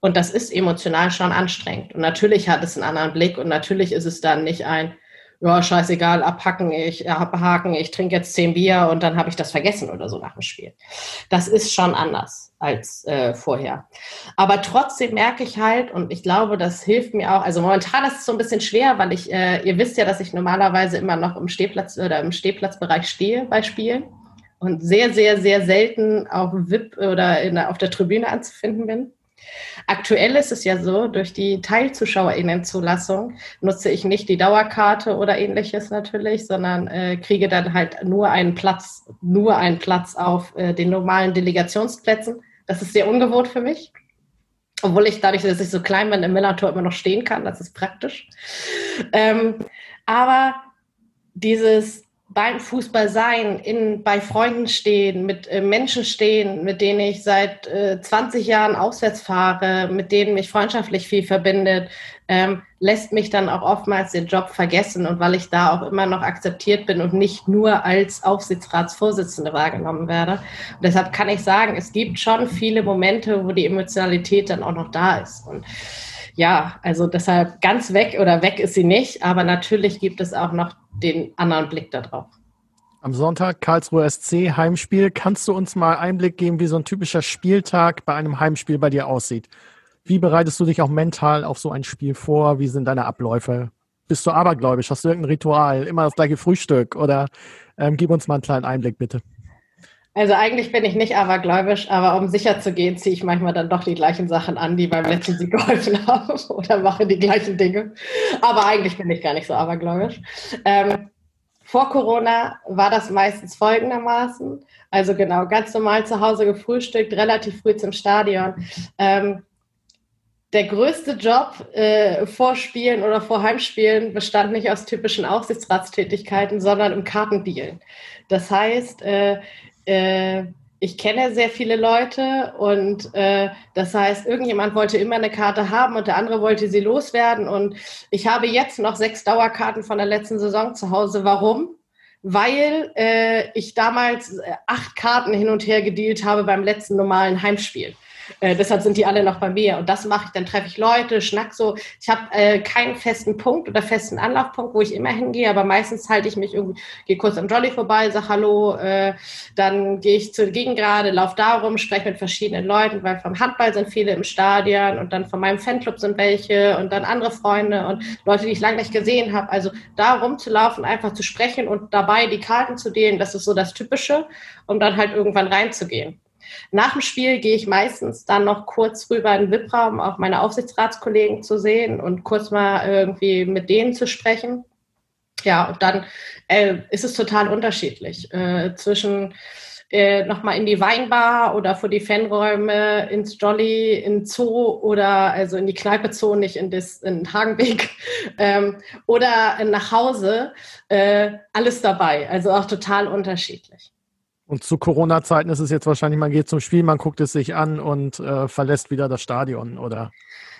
Und das ist emotional schon anstrengend. Und natürlich hat es einen anderen Blick und natürlich ist es dann nicht ein, ja, scheißegal, abhacken, ich abhaken, ich trinke jetzt zehn Bier und dann habe ich das vergessen oder so nach dem Spiel. Das ist schon anders als äh, vorher. Aber trotzdem merke ich halt, und ich glaube, das hilft mir auch, also momentan ist es so ein bisschen schwer, weil ich, äh, ihr wisst ja, dass ich normalerweise immer noch im Stehplatz oder im Stehplatzbereich stehe bei Spielen und sehr, sehr, sehr selten auf VIP oder in, auf der Tribüne anzufinden bin. Aktuell ist es ja so, durch die Teilzuschauerinnenzulassung nutze ich nicht die Dauerkarte oder ähnliches natürlich, sondern äh, kriege dann halt nur einen Platz, nur einen Platz auf äh, den normalen Delegationsplätzen. Das ist sehr ungewohnt für mich. Obwohl ich dadurch, dass ich so klein bin, im Millantor immer noch stehen kann, das ist praktisch. Ähm, aber dieses beim Fußball sein, in, bei Freunden stehen, mit äh, Menschen stehen, mit denen ich seit äh, 20 Jahren auswärts fahre, mit denen mich freundschaftlich viel verbindet, ähm, lässt mich dann auch oftmals den Job vergessen und weil ich da auch immer noch akzeptiert bin und nicht nur als Aufsichtsratsvorsitzende wahrgenommen werde. Und deshalb kann ich sagen, es gibt schon viele Momente, wo die Emotionalität dann auch noch da ist. Und ja, also deshalb ganz weg oder weg ist sie nicht, aber natürlich gibt es auch noch den anderen Blick darauf. Am Sonntag Karlsruhe SC Heimspiel. Kannst du uns mal Einblick geben, wie so ein typischer Spieltag bei einem Heimspiel bei dir aussieht? Wie bereitest du dich auch mental auf so ein Spiel vor? Wie sind deine Abläufe? Bist du abergläubisch? Hast du irgendein Ritual? Immer das gleiche Frühstück? Oder ähm, gib uns mal einen kleinen Einblick, bitte. Also eigentlich bin ich nicht abergläubisch, aber um sicher zu gehen, ziehe ich manchmal dann doch die gleichen Sachen an, die beim letzten Sieg geholfen haben oder mache die gleichen Dinge. Aber eigentlich bin ich gar nicht so abergläubisch. Ähm, vor Corona war das meistens folgendermaßen. Also genau, ganz normal zu Hause gefrühstückt, relativ früh zum Stadion. Ähm, der größte Job äh, vor Spielen oder vor Heimspielen bestand nicht aus typischen Aufsichtsratstätigkeiten, sondern im Kartendealen. Das heißt, äh, äh, ich kenne sehr viele Leute und äh, das heißt, irgendjemand wollte immer eine Karte haben und der andere wollte sie loswerden. Und ich habe jetzt noch sechs Dauerkarten von der letzten Saison zu Hause. Warum? Weil äh, ich damals äh, acht Karten hin und her gedealt habe beim letzten normalen Heimspiel. Äh, deshalb sind die alle noch bei mir. Und das mache ich, dann treffe ich Leute, schnack so. Ich habe äh, keinen festen Punkt oder festen Anlaufpunkt, wo ich immer hingehe, aber meistens halte ich mich irgendwie, gehe kurz am Jolly vorbei, sag Hallo, äh, dann gehe ich zur Gegengrade, laufe da rum, spreche mit verschiedenen Leuten, weil vom Handball sind viele im Stadion und dann von meinem Fanclub sind welche und dann andere Freunde und Leute, die ich lange nicht gesehen habe. Also da rumzulaufen, einfach zu sprechen und dabei die Karten zu dehnen, das ist so das Typische, um dann halt irgendwann reinzugehen. Nach dem Spiel gehe ich meistens dann noch kurz rüber in den VIP-Raum, auch meine Aufsichtsratskollegen zu sehen und kurz mal irgendwie mit denen zu sprechen. Ja, und dann äh, ist es total unterschiedlich äh, zwischen äh, nochmal in die Weinbar oder vor die Fanräume, ins Jolly, in Zoo oder also in die Kneipe Zoo, nicht in, das, in Hagenbeek ähm, oder nach Hause. Äh, alles dabei, also auch total unterschiedlich. Und zu Corona-Zeiten ist es jetzt wahrscheinlich, man geht zum Spiel, man guckt es sich an und äh, verlässt wieder das Stadion, oder?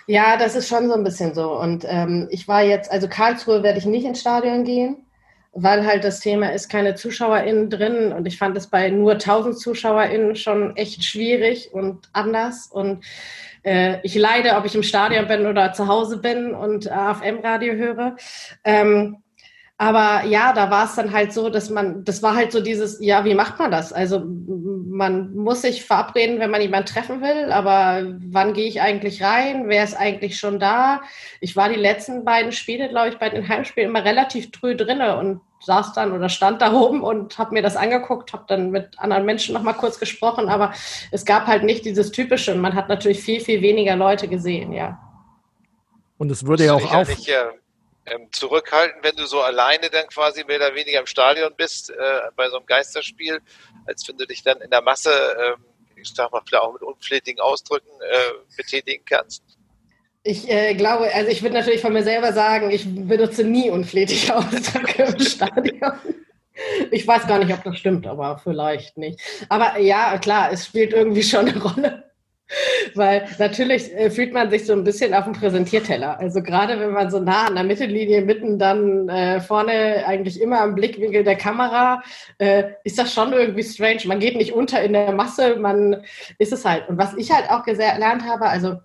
Ja, das ist schon so ein bisschen so. Und ähm, ich war jetzt, also Karlsruhe werde ich nicht ins Stadion gehen, weil halt das Thema ist, keine ZuschauerInnen drin. Und ich fand es bei nur 1000 ZuschauerInnen schon echt schwierig und anders. Und äh, ich leide, ob ich im Stadion bin oder zu Hause bin und AFM-Radio höre. Ähm, aber ja, da war es dann halt so, dass man, das war halt so dieses, ja, wie macht man das? Also man muss sich verabreden, wenn man jemanden treffen will, aber wann gehe ich eigentlich rein? Wer ist eigentlich schon da? Ich war die letzten beiden Spiele, glaube ich, bei den Heimspielen immer relativ früh drinne und saß dann oder stand da oben und habe mir das angeguckt, habe dann mit anderen Menschen noch mal kurz gesprochen, aber es gab halt nicht dieses Typische und man hat natürlich viel, viel weniger Leute gesehen, ja. Und es würde ja auch auf... Nicht, ja ähm, zurückhalten, wenn du so alleine dann quasi mehr oder weniger im Stadion bist, äh, bei so einem Geisterspiel, als wenn du dich dann in der Masse, äh, ich sag mal, vielleicht auch mit unflätigen Ausdrücken äh, betätigen kannst? Ich äh, glaube, also ich würde natürlich von mir selber sagen, ich benutze nie unflätige Ausdrücke im Stadion. Ich weiß gar nicht, ob das stimmt, aber vielleicht nicht. Aber ja, klar, es spielt irgendwie schon eine Rolle. Weil natürlich äh, fühlt man sich so ein bisschen auf dem Präsentierteller. Also gerade wenn man so nah an der Mittellinie mitten dann äh, vorne eigentlich immer am Blickwinkel der Kamera, äh, ist das schon irgendwie strange. Man geht nicht unter in der Masse, man ist es halt. Und was ich halt auch gelernt habe, also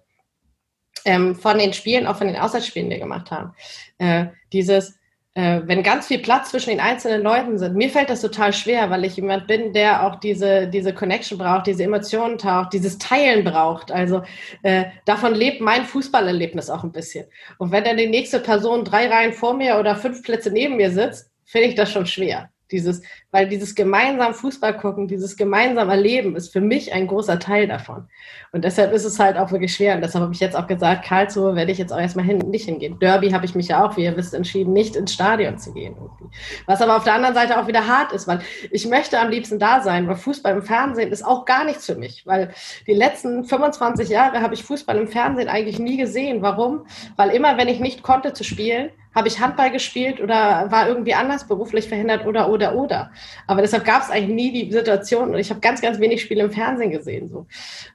ähm, von den Spielen, auch von den Auswärtsspielen, die wir gemacht haben, äh, dieses äh, wenn ganz viel Platz zwischen den einzelnen Leuten sind. Mir fällt das total schwer, weil ich jemand bin, der auch diese, diese Connection braucht, diese Emotionen taucht, dieses Teilen braucht. Also äh, davon lebt mein Fußballerlebnis auch ein bisschen. Und wenn dann die nächste Person drei Reihen vor mir oder fünf Plätze neben mir sitzt, finde ich das schon schwer. Dieses, weil dieses gemeinsam Fußball gucken, dieses gemeinsam Erleben ist für mich ein großer Teil davon. Und deshalb ist es halt auch wirklich schwer. Und deshalb habe ich jetzt auch gesagt, Karlsruhe werde ich jetzt auch erstmal hin, nicht hingehen. Derby habe ich mich ja auch, wie ihr wisst, entschieden, nicht ins Stadion zu gehen. Irgendwie. Was aber auf der anderen Seite auch wieder hart ist, weil ich möchte am liebsten da sein, weil Fußball im Fernsehen ist auch gar nichts für mich. Weil die letzten 25 Jahre habe ich Fußball im Fernsehen eigentlich nie gesehen. Warum? Weil immer, wenn ich nicht konnte zu spielen, habe ich Handball gespielt oder war irgendwie anders beruflich verhindert oder oder oder. Aber deshalb gab es eigentlich nie die Situation und ich habe ganz, ganz wenig Spiele im Fernsehen gesehen. So.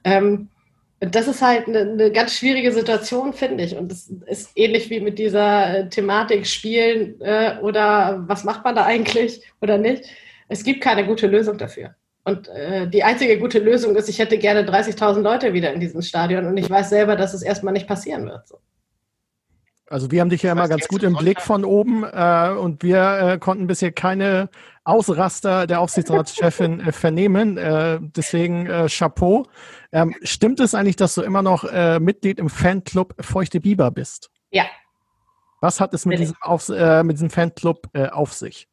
Ähm, das ist halt eine, eine, ganz schwierige Situation, finde ich. Und das ist ähnlich wie mit dieser äh, Thematik Spielen äh, oder was macht man da eigentlich oder nicht. Es gibt keine gute Lösung dafür. Und äh, die einzige gute Lösung ist, ich hätte gerne 30.000 Leute wieder in diesem Stadion und ich weiß selber, dass es erstmal nicht passieren wird. So. Also wir haben dich ja immer ganz gut im Blick von oben äh, und wir äh, konnten bisher keine Ausraster der Aufsichtsratschefin äh, vernehmen. Äh, deswegen äh, Chapeau. Ähm, stimmt es eigentlich, dass du immer noch äh, Mitglied im Fanclub Feuchte Biber bist? Ja. Was hat es mit, diesem, auf, äh, mit diesem Fanclub äh, auf sich?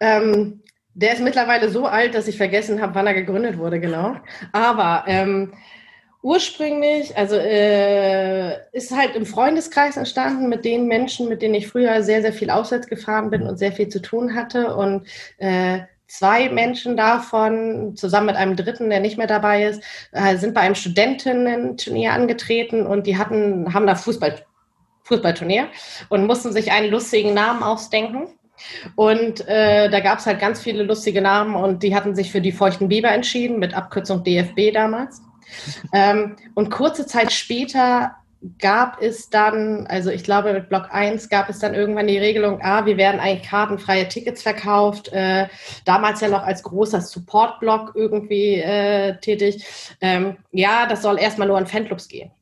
Ähm, der ist mittlerweile so alt, dass ich vergessen habe, wann er gegründet wurde, genau. Aber ähm, ursprünglich, also äh, ist halt im Freundeskreis entstanden mit den Menschen, mit denen ich früher sehr, sehr viel auswärts gefahren bin und sehr viel zu tun hatte. Und äh, zwei Menschen davon, zusammen mit einem dritten, der nicht mehr dabei ist, äh, sind bei einem Studentinnen-Turnier angetreten und die hatten, haben da Fußball, Fußballturnier und mussten sich einen lustigen Namen ausdenken. Und äh, da gab es halt ganz viele lustige Namen und die hatten sich für die Feuchten Biber entschieden, mit Abkürzung DFB damals. Ähm, und kurze Zeit später gab es dann, also ich glaube mit Block 1 gab es dann irgendwann die Regelung, ah, wir werden eigentlich kartenfreie Tickets verkauft, äh, damals ja noch als großer Support-Block irgendwie äh, tätig. Ähm, ja, das soll erstmal nur an Fanclubs gehen.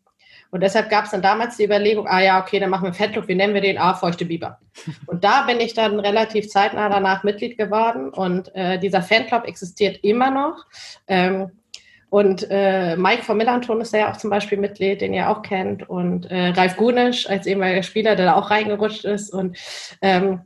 Und deshalb gab es dann damals die Überlegung, ah ja, okay, dann machen wir Fanclub, wie nennen wir den? Ah, Feuchte Biber. Und da bin ich dann relativ zeitnah danach Mitglied geworden und äh, dieser Fanclub existiert immer noch. Ähm, und äh, Mike von Millanton ist ja auch zum Beispiel Mitglied, den ihr auch kennt. Und äh, Ralf Gunisch als ehemaliger Spieler, der da auch reingerutscht ist. Und ähm,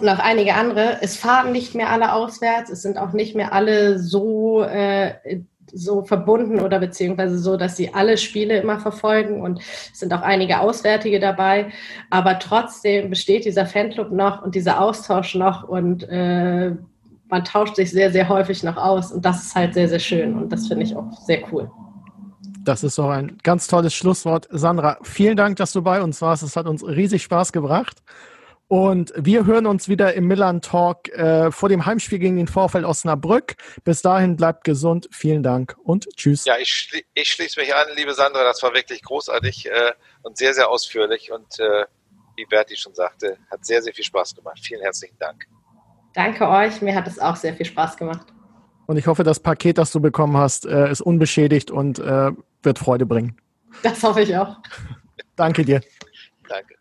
noch einige andere. Es fahren nicht mehr alle auswärts. Es sind auch nicht mehr alle so, äh, so verbunden oder beziehungsweise so, dass sie alle Spiele immer verfolgen. Und es sind auch einige Auswärtige dabei. Aber trotzdem besteht dieser Fanclub noch und dieser Austausch noch. Und äh, man tauscht sich sehr, sehr häufig noch aus und das ist halt sehr, sehr schön und das finde ich auch sehr cool. Das ist doch ein ganz tolles Schlusswort. Sandra, vielen Dank, dass du bei uns warst. Es hat uns riesig Spaß gebracht. Und wir hören uns wieder im Milan Talk äh, vor dem Heimspiel gegen den Vorfeld Osnabrück. Bis dahin bleibt gesund. Vielen Dank und tschüss. Ja, ich, schli ich schließe mich an, liebe Sandra. Das war wirklich großartig äh, und sehr, sehr ausführlich. Und äh, wie Berti schon sagte, hat sehr, sehr viel Spaß gemacht. Vielen herzlichen Dank. Danke euch, mir hat es auch sehr viel Spaß gemacht. Und ich hoffe, das Paket, das du bekommen hast, äh, ist unbeschädigt und äh, wird Freude bringen. Das hoffe ich auch. Danke dir. Danke.